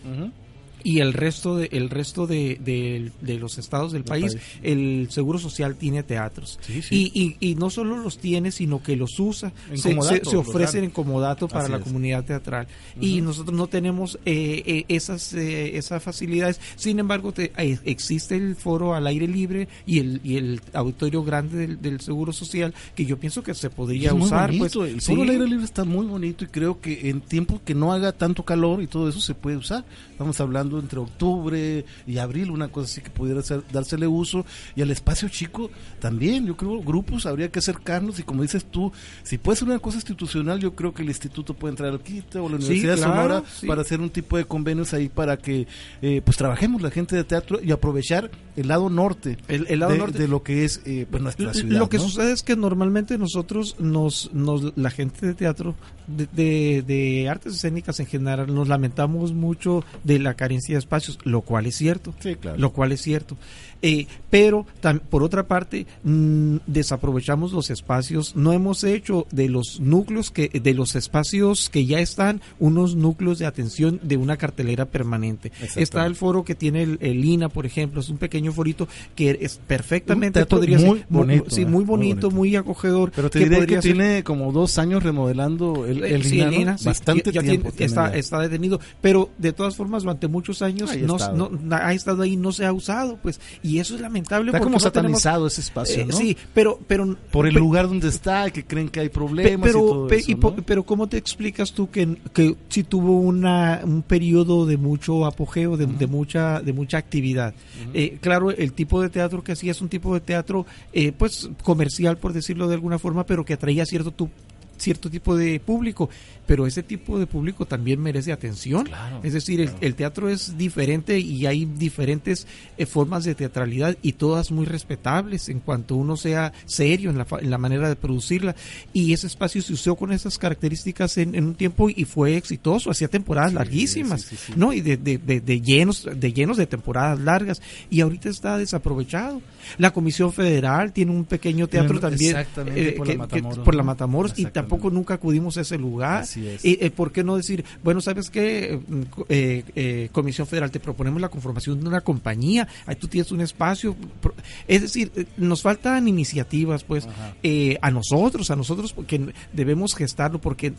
Y el resto de el resto de, de- de los estados del país, país. el seguro social tiene teatros Sí, sí. Y, y, y no solo los tiene sino que los usa se, se- ofrecen en comodato para Así la es. comunidad teatral y nosotros no tenemos eh, eh, esas eh, esas facilidades sin embargo te- eh, existe el foro al aire libre y el y el auditorio grande del, del seguro social que yo pienso que se podría es usar pues el foro al aire libre está muy bonito y creo que en tiempo que no haga tanto calor y todo eso se puede usar. Estamos hablando entre octubre y abril, una cosa así que pudiera ser, dársele uso y al espacio chico también, yo creo grupos habría que acercarnos y como dices tú, si puede ser una cosa institucional, yo creo que el instituto puede entrar al quite o la Sí, Universidad de Sonora sí. para hacer un tipo de convenios ahí para que eh, pues trabajemos la gente de teatro y aprovechar el lado norte, El- el lado de, norte. de lo que es eh, pues nuestra ciudad. Lo que ¿no? sucede es que normalmente nosotros, nos, nos la gente de teatro, de, de- de artes escénicas en general, nos lamentamos mucho de la carencia de espacios, lo cual es cierto. Sí, claro. Lo cual es cierto. Eh, pero tam- por otra parte, mm, desaprovechamos los espacios. No hemos hecho de los núcleos que, de los espacios que ya están, unos núcleos de atención de una cartelera permanente. Está el foro que tiene el, el INA, por ejemplo, es un pequeño forito que es perfectamente podría muy ser bonito, sí, muy muy bonito, muy, acogedor. Pero te que diré que podría ser- tiene como dos años remodelando el, el Sí, INA, Bastante ya- ya tiempo. tiene- está, está detenido, pero de todas formas durante muchos años no, estado. no- ha estado ahí, no se ha usado, pues, y eso es lamentable. Está porque como no tenemos- satanizado ese espacio, Eh, ¿no? Sí, pero, pero Por el lugar donde está, que creen que hay problemas pero, y todo eso, y pero cómo te explicas tú que, que si tuvo una un periodo de mucho apogeo, de, de mucha de mucha actividad. Eh, claro, el tipo de teatro que hacía es un tipo de teatro, eh, pues comercial por decirlo de alguna forma, pero que atraía cierto tu- cierto tipo de público, pero ese tipo de público también merece atención. Claro, es decir, el, el teatro es diferente y hay diferentes eh, formas de teatralidad y todas muy respetables en cuanto uno sea serio en la, en la manera de producirla. Y ese espacio se usó con esas características en, en un tiempo y fue exitoso, hacía temporadas larguísimas, sí, sí, sí. ¿no? Y de, de- de- de llenos, de llenos de temporadas largas. Y ahorita está desaprovechado. La Comisión Federal tiene un pequeño teatro también eh, por que- la que- por la. Matamoros y Exactamente. Poco nunca acudimos a ese lugar? Así es. ¿Y, eh, ¿Por qué no decir, bueno, ¿sabes qué? Co- eh, eh, Comisión Federal, te proponemos la conformación de una compañía, ahí tú tienes un espacio. Es decir, eh, nos faltan iniciativas, pues, eh, a nosotros, a nosotros, porque debemos gestarlo, porque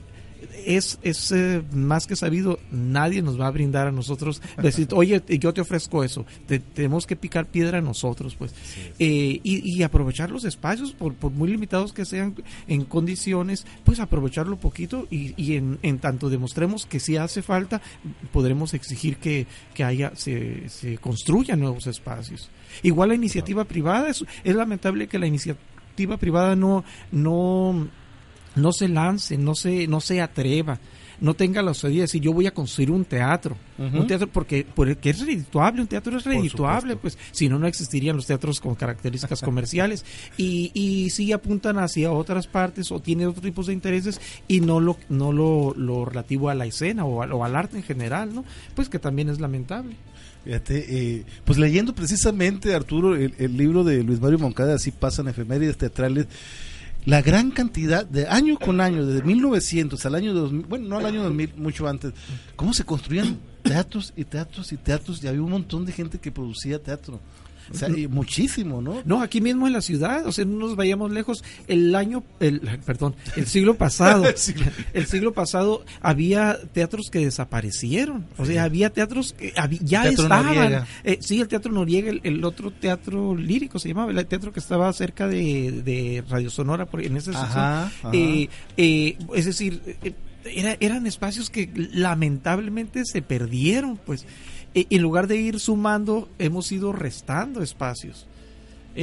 es, es eh, más que sabido, nadie nos va a brindar a nosotros, decir, oye, yo te ofrezco eso, Te- tenemos que picar piedra nosotros, pues, Eh, y, y aprovechar los espacios, por, por muy limitados que sean en condiciones, pues aprovecharlo poquito y, y en, en tanto demostremos que si hace falta, podremos exigir que, que haya, se, se construyan nuevos espacios. Igual la iniciativa privada, es, es lamentable que la iniciativa privada no, no, no se lance, no se, no se atreva, no tenga la osadía de decir yo voy a construir un teatro, un teatro porque, porque es redituable, un teatro es redituable, pues si no, no existirían los teatros con características comerciales y, y sí apuntan hacia otras partes o tienen otros tipos de intereses y no lo, no lo, lo relativo a la escena o, al- o al arte en general, ¿no? Pues que también es lamentable. Fíjate, eh, pues leyendo precisamente, Arturo, el, el libro de Luis Mario Moncada, así pasan efemérides teatrales, la gran cantidad de año con año, desde 1900 al año 2000, bueno, no al año 2000, mucho antes, cómo se construían teatros y teatros y teatros, y había un montón de gente que producía teatro. O sea, y muchísimo, ¿no? No, aquí mismo en la ciudad, o sea, no nos vayamos lejos. El año, el, perdón, el siglo pasado, el siglo pasado había teatros que desaparecieron. O sea, había teatros que habí- ya Teatro estaban. Eh, sí, el Teatro Noriega, el, el otro teatro lírico se llamaba, el teatro que estaba cerca de, de Radio Sonora, por, en esa sección. Ajá, ajá. Eh, eh, es decir, eh, era- eran espacios que lamentablemente se perdieron, pues. En lugar de ir sumando, hemos ido restando espacios.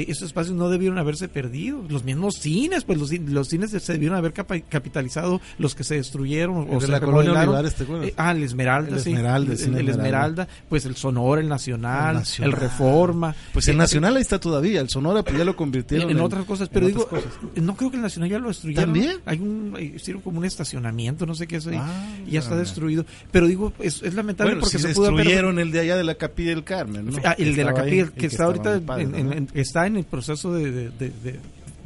Eh, esos espacios no debieron haberse perdido. Los mismos cines, pues los, los cines se debieron haber capitalizado, los que se destruyeron El o de se la Colonia remodelaron. Olivares, ¿te acuerdas? Eh, ah, el Esmeralda, El sí. Esmeralda, el, sí, el el Esmeralda. Esmeralda, pues el Sonora, el Nacional, El Nacional. Reforma. Pues el Eh, Nacional ahí está todavía, el Sonora pues ya lo convirtieron en, en otras cosas, pero digo, cosas. no creo que el Nacional ya lo destruyeron. ¿También? Hay un, eh, hicieron como un estacionamiento, no sé qué es ahí, Ah, y ya está destruido. Pero digo, es, es lamentable Bueno, porque si se pudo haber destruyeron el de allá de la Capilla del Carmen, ¿no? Ah, el de la ahí, capilla, que, está ahorita en, en- en- en el proceso de, de,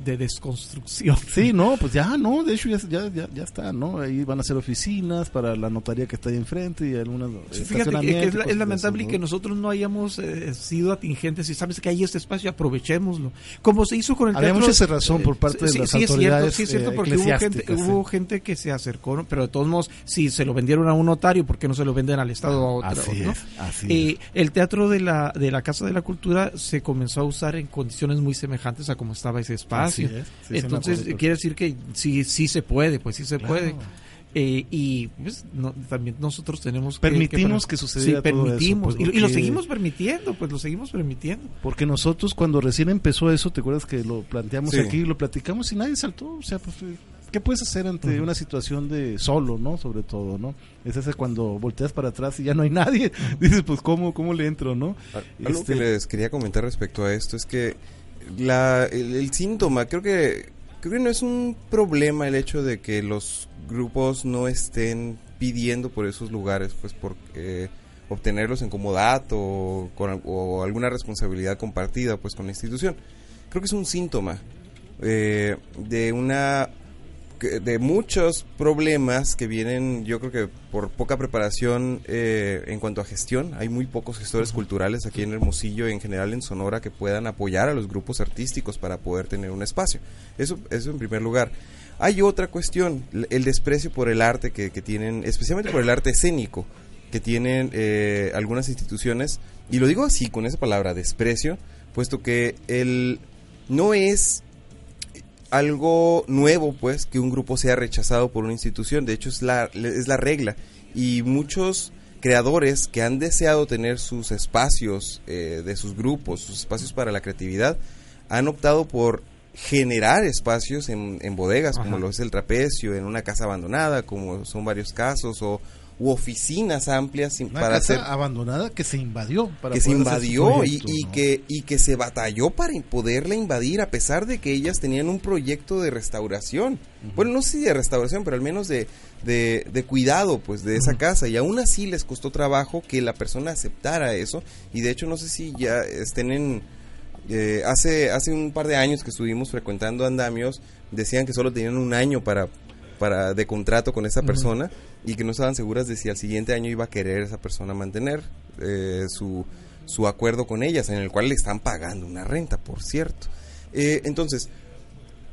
de- de desconstrucción. Sí, no, pues ya, no, de hecho ya, ya, ya, está, ¿no? Ahí van a ser oficinas para la notaría que está ahí enfrente y algunas Sí, Fíjate que, es, la- es cosas lamentable que ¿no? nosotros no hayamos eh, sido atingentes y sabes que hay este espacio, aprovechémoslo. Como se hizo con el Había mucha cerrazón por parte de las sí, autoridades, Es cierto, sí, es cierto, eh, porque hubo gente, hubo gente que se acercó, ¿no? pero de todos modos, si se lo vendieron a un notario, ¿por qué no se lo venden al Estado o a otro? Así ¿no? es, así Eh, el teatro de la, de la Casa de la Cultura se comenzó a usar en condiciones muy semejantes a como estaba ese espacio. Así es, sí, sí me Entonces, quiere decir que sí, sí se puede, pues sí se Claro. puede. Eh, y pues, no- también nosotros tenemos que- Permitimos que, que sucediera sí, todo eso, permitimos pues, y, y lo seguimos permitiendo pues lo seguimos permitiendo Porque nosotros cuando recién empezó eso, ¿te acuerdas que lo planteamos Sí. aquí, lo platicamos y nadie saltó? O sea, pues, ¿qué puedes hacer ante una situación de solo, no? Sobre todo, ¿no? Es ese cuando volteas para atrás y ya no hay nadie. Dices, pues, ¿cómo, cómo le entro, no? Algo Este- que les quería comentar respecto a esto es que la, el, síntoma, creo que, creo que no es un problema el hecho de que los grupos no estén pidiendo por esos lugares, pues por eh, obtenerlos en comodato o, con, o alguna responsabilidad compartida pues con la institución. Creo que es un síntoma eh, de una de muchos problemas que vienen, yo creo que por poca preparación eh, en cuanto a gestión. Hay muy pocos gestores culturales aquí en Hermosillo y en general en Sonora que puedan apoyar a los grupos artísticos para poder tener un espacio. Eso, eso en primer lugar. Hay otra cuestión, el desprecio por el arte que, que tienen, especialmente por el arte escénico que tienen eh, algunas instituciones, y lo digo así, con esa palabra, desprecio, puesto que el no es algo nuevo, pues, que un grupo sea rechazado por una institución. De hecho, es la, es la regla. Y muchos creadores que han deseado tener sus espacios eh, de sus grupos, sus espacios para la creatividad, han optado por generar espacios en, en bodegas, como lo es el trapecio, en una casa abandonada, como son varios casos, o u oficinas amplias sin- Una para casa hacer abandonada que se invadió. Para que se invadió y, proyectos, y ¿no? que y que se batalló para poderla invadir a pesar de que ellas tenían un proyecto de restauración bueno no sé si de restauración pero al menos de, de, de cuidado pues de esa casa y aún así les costó trabajo que la persona aceptara eso y de hecho no sé si ya estén en eh, hace hace un par de años que estuvimos frecuentando andamios decían que solo tenían un año para para de contrato con esa persona y que no estaban seguras de si al siguiente año iba a querer esa persona mantener eh, su, su acuerdo con ellas, en el cual le están pagando una renta, por cierto. Eh, entonces,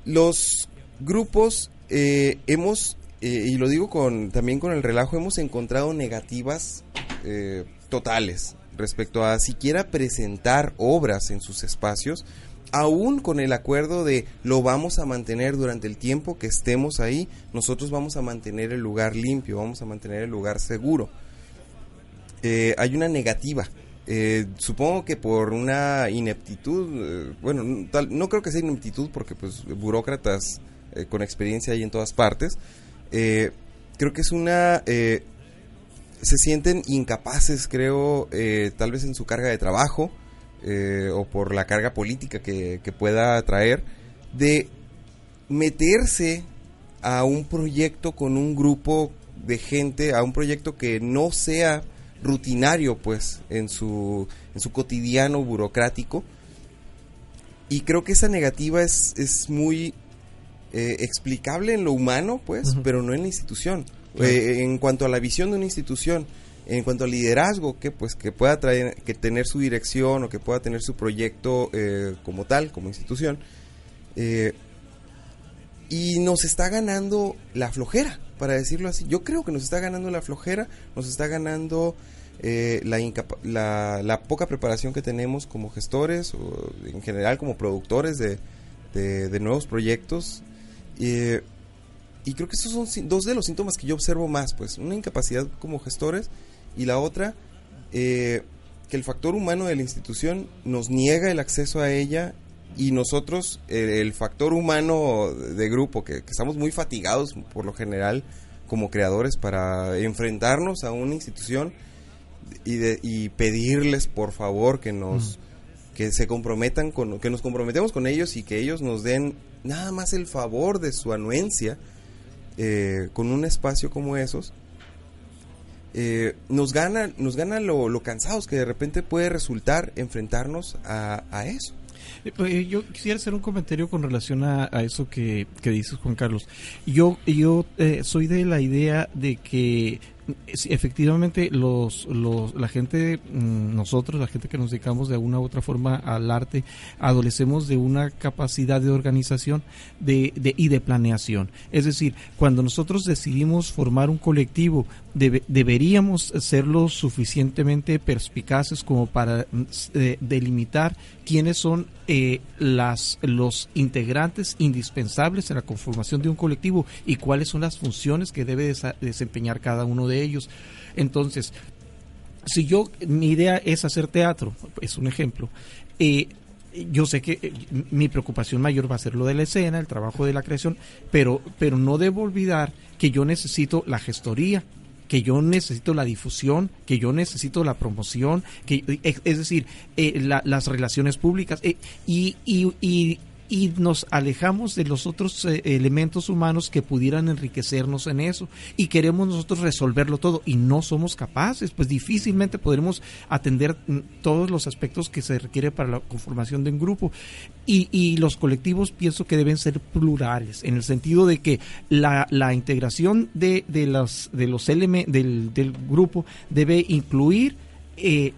los grupos eh, hemos, eh, y lo digo con, también con el relajo, hemos encontrado negativas eh, totales respecto a siquiera presentar obras en sus espacios, aún con el acuerdo de lo vamos a mantener durante el tiempo que estemos ahí, nosotros vamos a mantener el lugar limpio, vamos a mantener el lugar seguro. Eh, hay una negativa. Eh, supongo que por una ineptitud, eh, bueno, tal- no creo que sea ineptitud porque pues burócratas eh, con experiencia hay en todas partes. Eh, creo que es una... se sienten incapaces, creo, eh, tal vez en su carga de trabajo eh, o por la carga política que, que pueda traer, de meterse a un proyecto con un grupo de gente, a un proyecto que no sea rutinario, pues, en su, en su cotidiano burocrático. Y creo que esa negativa es, es muy eh, explicable en lo humano, pues, pero no en la institución. Eh, en cuanto a la visión de una institución, en cuanto al liderazgo que pues que pueda traer, que tener su dirección o que pueda tener su proyecto eh, como tal, como institución, eh, y nos está ganando la flojera, para decirlo así. Yo creo que nos está ganando la flojera, nos está ganando eh, la, la, la poca preparación que tenemos como gestores o en general como productores de, de- nuevos proyectos. Eh, y creo que esos son dos de los síntomas que yo observo más, pues una incapacidad como gestores y la otra, eh, que el factor humano de la institución nos niega el acceso a ella y nosotros, el, el factor humano de grupo, que, que estamos muy fatigados por lo general como creadores para enfrentarnos a una institución y, de, y pedirles por favor que nos que se comprometan con que nos comprometemos con ellos y que ellos nos den nada más el favor de su anuencia eh, con un espacio como esos eh, nos gana nos gana lo, lo cansados que de repente puede resultar enfrentarnos a, a eso Eh, pues, eh, Yo quisiera hacer un comentario con relación a, eso que, que dices, Juan Carlos. Yo, yo eh, soy de la idea de que efectivamente los, los, la gente, mm, nosotros, la gente que nos dedicamos de alguna u otra forma al arte, adolecemos de una capacidad de organización de, y de planeación. Es decir, cuando nosotros decidimos formar un colectivo, debe- deberíamos ser lo suficientemente perspicaces como para mm, eh, delimitar quiénes son eh, las, los integrantes indispensables en la conformación de un colectivo y cuáles son las funciones que debe desempeñar cada uno de ellos. Entonces, si yo, mi idea es hacer teatro, es un ejemplo, eh, yo sé que eh, mi preocupación mayor va a ser lo de la escena, el trabajo de la creación, pero, pero no debo olvidar que yo necesito la gestoría, que yo necesito la difusión, que yo necesito la promoción, que es, es decir, eh, la- las relaciones públicas eh, y, y, y, y nos alejamos de los otros eh, elementos humanos que pudieran enriquecernos en eso. Y queremos nosotros resolverlo todo. Y no somos capaces, pues difícilmente podremos atender mm, todos los aspectos que se requiere para la conformación de un grupo. Y, y los colectivos pienso que deben ser plurales en el sentido de que la, la integración de, de los de los eleme- del, del grupo debe incluir eh,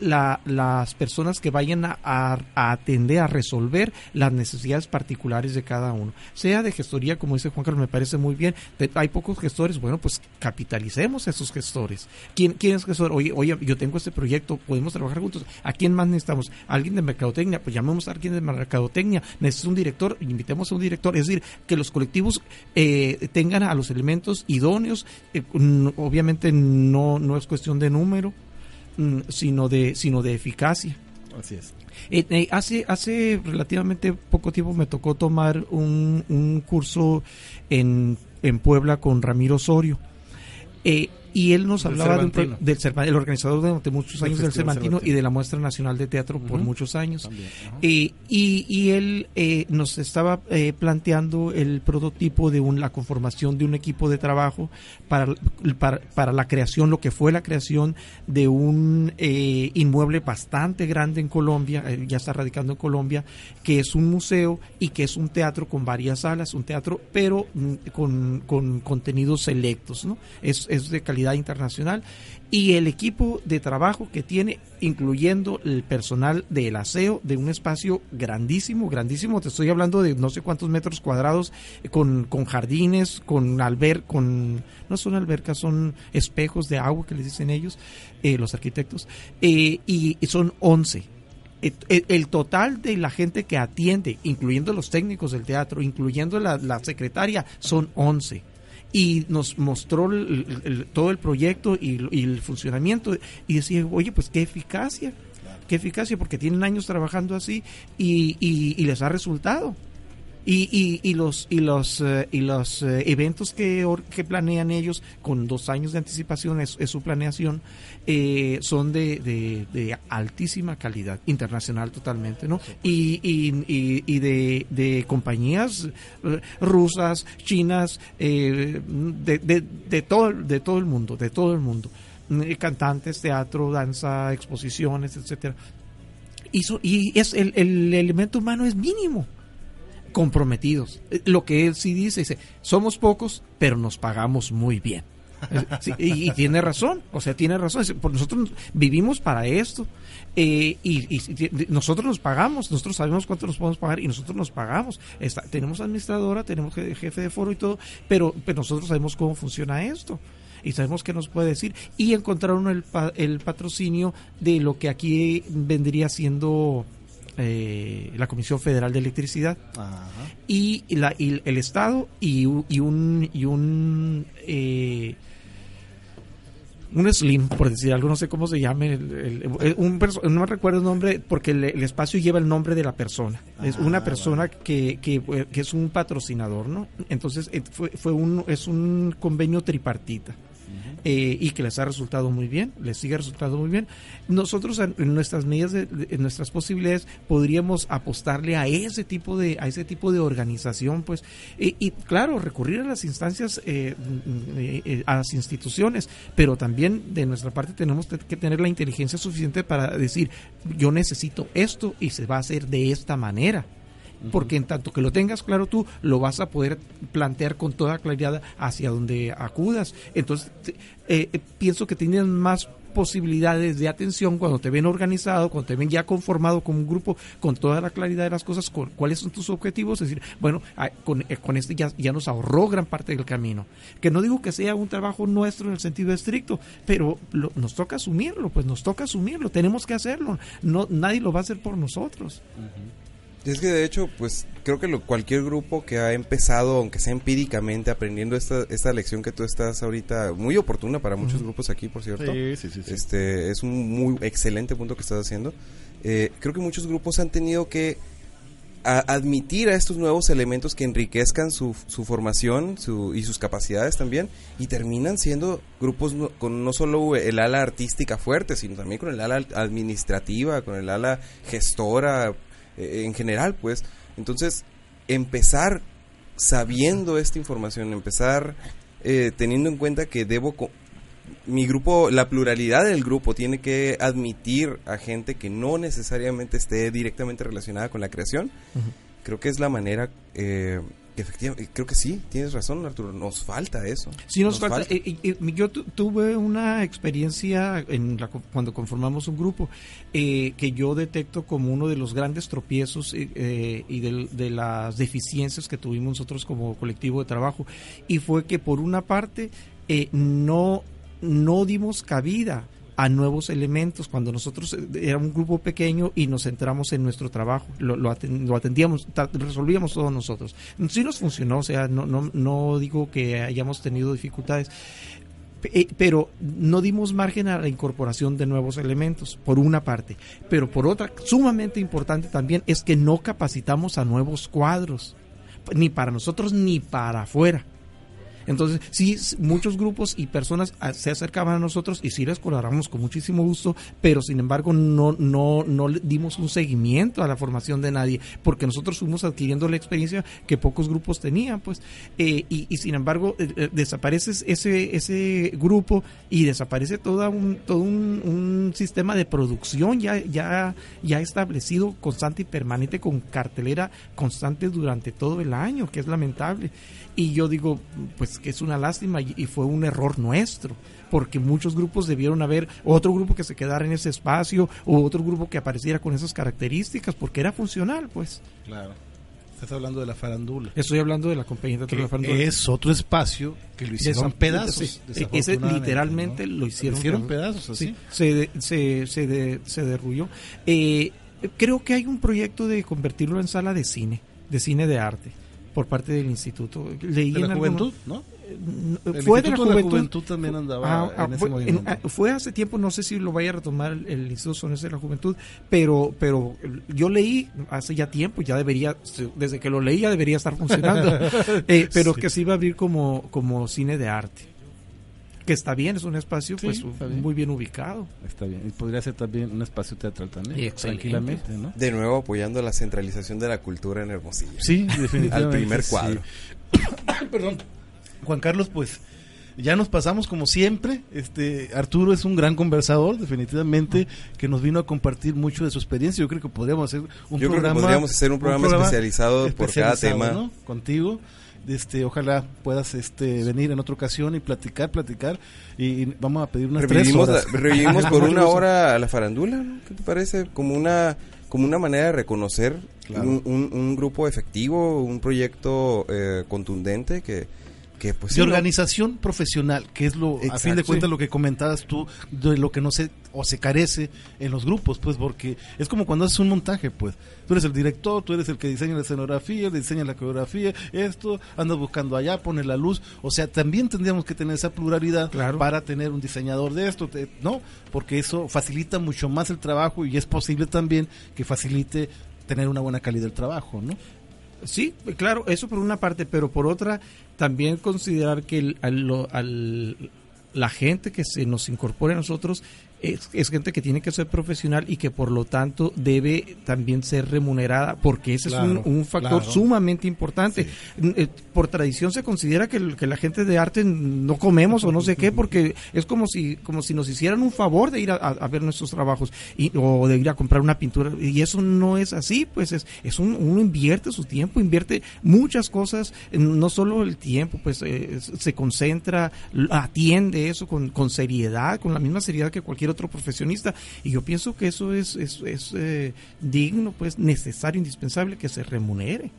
la- las personas que vayan a, atender, a resolver las necesidades particulares de cada uno. Sea de gestoría, como dice Juan Carlos, me parece muy bien. Hay pocos gestores, bueno, pues capitalicemos a esos gestores. ¿Quién, quién es gestor? Oye, oye, yo tengo este proyecto, podemos trabajar juntos. ¿A quién más necesitamos? ¿Alguien de mercadotecnia? Pues llamemos a alguien de mercadotecnia. Necesito un director, invitemos a un director. Es decir, que los colectivos eh, tengan a los elementos idóneos. Eh, obviamente no, no es cuestión de número sino de sino de eficacia. Así es. Eh, eh, hace hace relativamente poco tiempo me tocó tomar un, un curso en, en Puebla con Ramiro Osorio. Eh, y él nos Del hablaba de un del Cerva- el organizador durante muchos Del años del Cervantino, Cervantino. y de la Muestra Nacional de Teatro por muchos años. También. Eh, y, y él eh, nos estaba eh, planteando el prototipo de un, la conformación de un equipo de trabajo para, para, para la creación, lo que fue la creación de un eh, inmueble bastante grande en Colombia, eh, ya está radicando en Colombia, que es un museo y que es un teatro con varias salas, un teatro pero mm, con, con contenidos selectos, ¿no? Es, es de calidad internacional y el equipo de trabajo que tiene, incluyendo el personal del aseo de un espacio grandísimo, grandísimo, te estoy hablando de no sé cuántos metros cuadrados, eh, con, con jardines, con alber, con, no son albercas, son espejos de agua que les dicen ellos, eh, los arquitectos, eh, y, son 11. El, total de la gente que atiende, incluyendo los técnicos del teatro, incluyendo la, la secretaria, son 11 y nos mostró todo el proyecto y, y el funcionamiento y decía, oye, pues qué eficacia, qué eficacia, porque tienen años trabajando así y- y les ha resultado. Y, y, y los y los eh, y los eh, eventos que, or- que planean ellos con dos años de anticipación es, es su planeación eh, son de, de- de altísima calidad internacional totalmente no y, y, y- y de, de compañías rusas chinas eh, de, de, de todo de todo el mundo de todo el mundo. Eh, cantantes teatro danza exposiciones etcétera. Y, so- y es el, el elemento humano es mínimo comprometidos. Lo que él sí dice, dice, somos pocos, pero nos pagamos muy bien. Y, y tiene razón, o sea, tiene razón. Nosotros vivimos para esto eh, y, nosotros nos pagamos, nosotros sabemos cuánto nos podemos pagar y nosotros nos pagamos. Tenemos administradora, tenemos je- jefe de foro y todo, pero, nosotros sabemos cómo funciona esto y sabemos qué nos puede decir y encontraron el, el patrocinio de lo que aquí vendría siendo eh, la Comisión Federal de Electricidad Ajá. y, la, y el Estado y, y un y un eh, un slim por decir algo no sé cómo se llame el- un no me recuerdo el nombre porque el, el espacio lleva el nombre de la persona. Es Ah, una persona que, que, que es un patrocinador no entonces eh, fue, fue un es un convenio tripartita eh, y que les ha resultado muy bien, les sigue resultando muy bien. Nosotros en nuestras medidas, de, en nuestras posibilidades, podríamos apostarle a ese tipo de, a ese tipo de organización, pues, y, y, claro, recurrir a las instancias, eh, mm, eh, eh, a las instituciones, pero también de nuestra parte tenemos te- que tener la inteligencia suficiente para decir, yo necesito esto y se va a hacer de esta manera porque en tanto que lo tengas claro tú, lo vas a poder plantear con toda claridad hacia donde acudas. Entonces, eh, eh, pienso que tienen más posibilidades de atención cuando te ven organizado, cuando te ven ya conformado como un grupo con toda la claridad de las cosas, con cuáles son tus objetivos, es decir, bueno, ah, con, eh, con este ya, ya nos ahorró gran parte del camino. Que no digo que sea un trabajo nuestro en el sentido estricto, pero lo- nos toca asumirlo, pues nos toca asumirlo, tenemos que hacerlo, no, nadie lo va a hacer por nosotros. Y es que de hecho, pues creo que lo- cualquier grupo que ha empezado, aunque sea empíricamente, aprendiendo esta, esta lección que tú estás ahorita, muy oportuna para muchos grupos aquí, por cierto. Sí, sí, sí. sí. Este es un muy excelente punto que estás haciendo. Eh, creo que muchos grupos han tenido que a- admitir a estos nuevos elementos que enriquezcan su, su formación su, y sus capacidades también y terminan siendo grupos no- con no solo el ala artística fuerte, sino también con el ala administrativa, con el ala gestora eh, en general, pues. Entonces, empezar sabiendo esta información, empezar eh, teniendo en cuenta que debo co- mi grupo, la pluralidad del grupo tiene que admitir a gente que no necesariamente esté directamente relacionada con la creación. Creo que es la manera eh, efectivamente, creo que sí, tienes razón Arturo, nos falta eso. Sí, nos, falta. eh, eh, eh, yo tu- tuve una experiencia en la cuando conformamos un grupo eh, que yo detecto como uno de los grandes tropiezos eh, eh, y del- de, las deficiencias que tuvimos nosotros como colectivo de trabajo. Y fue que por una parte no, no dimos cabida a nuevos elementos cuando nosotros eh, era un grupo pequeño y nos centramos en nuestro trabajo lo, lo, aten- lo atendíamos resolvíamos todos nosotros sí nos funcionó o sea no no no digo que hayamos tenido dificultades eh, pero no dimos margen a la incorporación de nuevos elementos, por una parte. Pero por otra, sumamente importante también es que no capacitamos a nuevos cuadros, ni para nosotros ni para afuera. Entonces, sí, muchos grupos y personas ah, se acercaban a nosotros y sí les colaboramos con muchísimo gusto, pero sin embargo no, no, no le dimos un seguimiento a la formación de nadie, porque nosotros fuimos adquiriendo la experiencia que pocos grupos tenían, pues, eh, y, y sin embargo eh, eh, desaparece ese, ese grupo y desaparece toda un, todo un, un sistema de producción ya, ya, ya establecido, constante y permanente, con cartelera constante durante todo el año, que es lamentable. Y yo digo, pues que es una lástima y, y fue un error nuestro, porque muchos grupos debieron haber, otro grupo que se quedara en ese espacio, o otro grupo que apareciera con esas características, porque era funcional, pues. Claro. Estás hablando de la farandula. Estoy hablando de la compañía de la Farándula. es otro espacio que lo hicieron pedazos. ese literalmente ¿no? lo hicieron, hicieron pedazos así. Sí, se, de- se, se, de- se derrulló. Eh, creo que hay un proyecto de convertirlo en sala de cine, de cine de arte, por parte del instituto. Leí De la en algunos- juventud, ¿no? El fue de la Instituto de la juventud. También andaba Ah, ah, en ese fue, movimiento. ah, fue hace tiempo, no sé si lo vaya a retomar el, el Instituto Sonorense de la Juventud, pero, pero yo leí hace ya tiempo, ya debería, desde que lo leí ya debería estar funcionando, Eh, pero Sí. que se iba a abrir como, como cine de arte. Que está bien, es un espacio Sí, pues bien. muy bien ubicado. Está bien. Y podría ser también un espacio teatral también. Excelente. Tranquilamente, ¿no? De nuevo apoyando la centralización de la cultura en Hermosillo. Sí, definitivamente. Al primer sí. cuadro. Perdón. Juan Carlos, pues ya nos pasamos como siempre. Este Arturo es un gran conversador, definitivamente, que nos vino a compartir mucho de su experiencia. Yo creo que podríamos hacer un Yo creo que programa. podríamos hacer un programa especializado por cada tema. ¿no? Contigo. Este, ojalá puedas este venir en otra ocasión y platicar, platicar y, y vamos a pedir unas tres Revivimos, horas. la- revivimos por una hora a la farándula, ¿no? ¿Qué te parece? Como una, como una manera de reconocer Claro. un, un- un grupo efectivo, un proyecto eh, contundente que, que pues de organización profesional, que es lo, a fin de cuentas, Sí. lo que comentabas tú, de lo que no se, o se carece en los grupos, pues, porque es como cuando haces un montaje, pues, tú eres el director, tú eres el que diseña la escenografía, diseña la coreografía, esto, andas buscando allá, pones la luz, o sea, también tendríamos que tener esa pluralidad Claro. para tener un diseñador de esto, ¿no? Porque eso facilita mucho más el trabajo y es posible también que facilite tener una buena calidad del trabajo, ¿no? Sí, claro, eso por una parte, pero por otra, también considerar que el- al- al- la gente que se nos incorpore a nosotros es, es gente que tiene que ser profesional y que por lo tanto debe también ser remunerada, porque ese Claro, es un, un factor claro. sumamente importante. Eh, Por tradición se considera que, que la gente de arte no comemos o no sé qué, porque es como si, como si nos hicieran un favor de ir a, ver nuestros trabajos y, o de ir a comprar una pintura. Y eso no es así, pues es, es un, uno invierte su tiempo, invierte muchas cosas, no solo el tiempo, pues eh, se concentra, atiende eso con, con seriedad, con la misma seriedad que cualquier otro profesionista. Y yo pienso que eso es, es, es, eh, digno, pues necesario, indispensable que se remunere.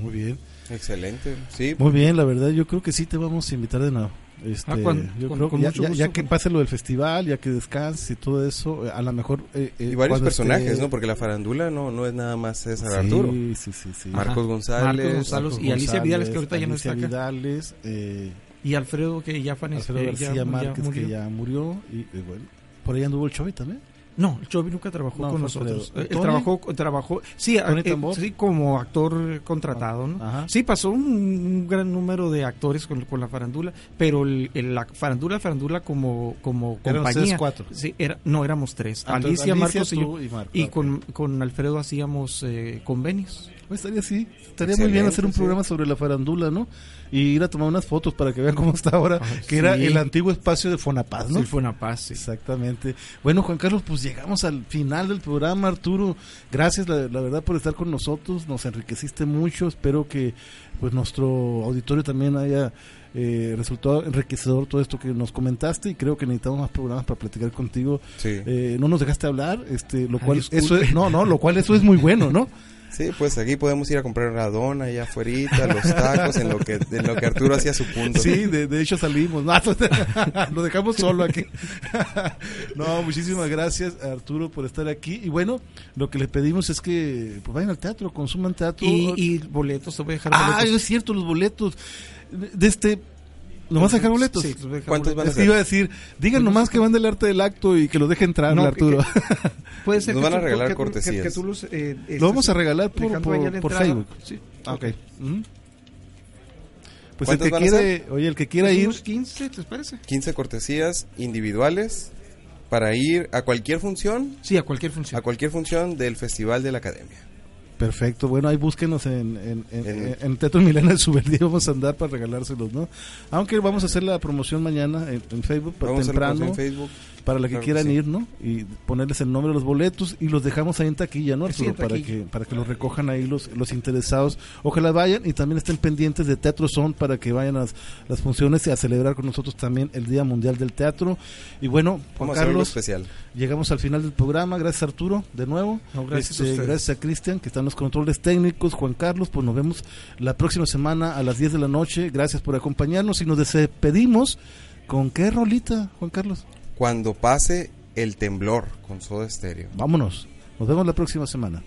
Muy bien. Excelente, sí. Muy bien, la verdad, yo creo que sí te vamos a invitar de nuevo. Este, Ah, cuando- yo con- creo con que ya, mucho ya- gusto. ya que pase lo del festival, ya que descanses y todo eso, a lo mejor... eh, eh, Y varios personajes, esté- ¿no? Porque la farándula no, no es nada más César Sí, Arturo. sí, sí, sí. Marcos Ajá. González. Marcos González y Alicia Vidales, que ahorita ya no está acá. Vidales, eh, Y Alfredo, que ya fue Alfredo García Márquez, que ya murió, y bueno, por ahí anduvo el Chovy también. No, el Chovy nunca trabajó No, con nosotros. Eh, Él ¿Tony? trabajó, trabajó, sí, ¿Tony eh, sí, como actor contratado, ¿no? Ajá. Sí, pasó un, un gran número de actores con, con la farandula, pero el, el- la farandula, farandula como, como compañía. cuatro. Sí, era, no, éramos tres. Ah, entonces, Alicia, Marcos y yo. y con, con Alfredo hacíamos eh, convenios. Pues estaría así, estaría muy bien hacer un sí. programa sobre la farandula, ¿no? Y ir a tomar unas fotos para que vean cómo está ahora, que era el antiguo espacio de Fonapaz, ¿no? Sí, fue una paz. sí. Exactamente. Bueno, Juan Carlos, pues llegamos al final del programa, Arturo. Gracias, la, la verdad, por estar con nosotros. Nos enriqueciste mucho. Espero que pues nuestro auditorio también haya eh, resultado enriquecedor todo esto que nos comentaste y creo que necesitamos más programas para platicar contigo. Sí. Eh, no nos dejaste hablar, este, lo cual eso es, no, no, lo cual eso es muy bueno, ¿no? Sí, pues aquí podemos ir a comprar la dona allá afuera, los tacos, en lo que, en lo que Arturo hacía su punto. Sí, de, de hecho salimos. No, lo dejamos solo aquí. No, muchísimas gracias Arturo por estar aquí. Y bueno, lo que les pedimos es que pues, vayan al teatro, consuman teatro. Y, y boletos, te voy a dejar ah, boletos. es cierto, los boletos. De este. ¿No vas a dejar boletos? Sí, a ¿Cuántos van a que ser? iba a decir, digan nomás que van del arte del acto y que los deje entrar, No, Arturo. Puede ser Nos que van a tú- regalar que que- cortesías. que tú los, eh, Lo vamos a regalar por, por, a por. Facebook. Sí. Ah, ok. Ujú. Pues el ¿Cuántas que a quiere, oye, el que quiera ir, Unos 15, ¿te parece? 15 cortesías individuales para ir a cualquier función, Sí, a cualquier función. a cualquier función del Festival de la Academia. Perfecto. Bueno, ahí búsquenos en, en, en, En- en Teatro Milena Suberdía, vamos a andar para regalárselos, ¿no? Aunque vamos a hacer la promoción mañana en, Facebook, para Vamos a hacer la temprano, promoción en Facebook. Para la que Claro que quieran sí. ir, ¿no? Y ponerles el nombre de los boletos y los dejamos ahí en taquilla, ¿no, Arturo? para taquilla. que para que los recojan ahí los, los interesados. Ojalá vayan y también estén pendientes de Teatro Son para que vayan a las, las funciones y a celebrar con nosotros también el Día Mundial del Teatro. Y bueno, Juan Vamos a Carlos, especial. llegamos al final del programa. Gracias Arturo, de nuevo. No, gracias a Este, gracias a Cristian, que está en los controles técnicos. Juan Carlos, pues nos vemos la próxima semana a las 10 de la noche. Gracias por acompañarnos y nos despedimos. ¿Con qué rolita, Juan Carlos? Cuando pase el temblor con Soda Stereo. Vámonos. Nos vemos la próxima semana.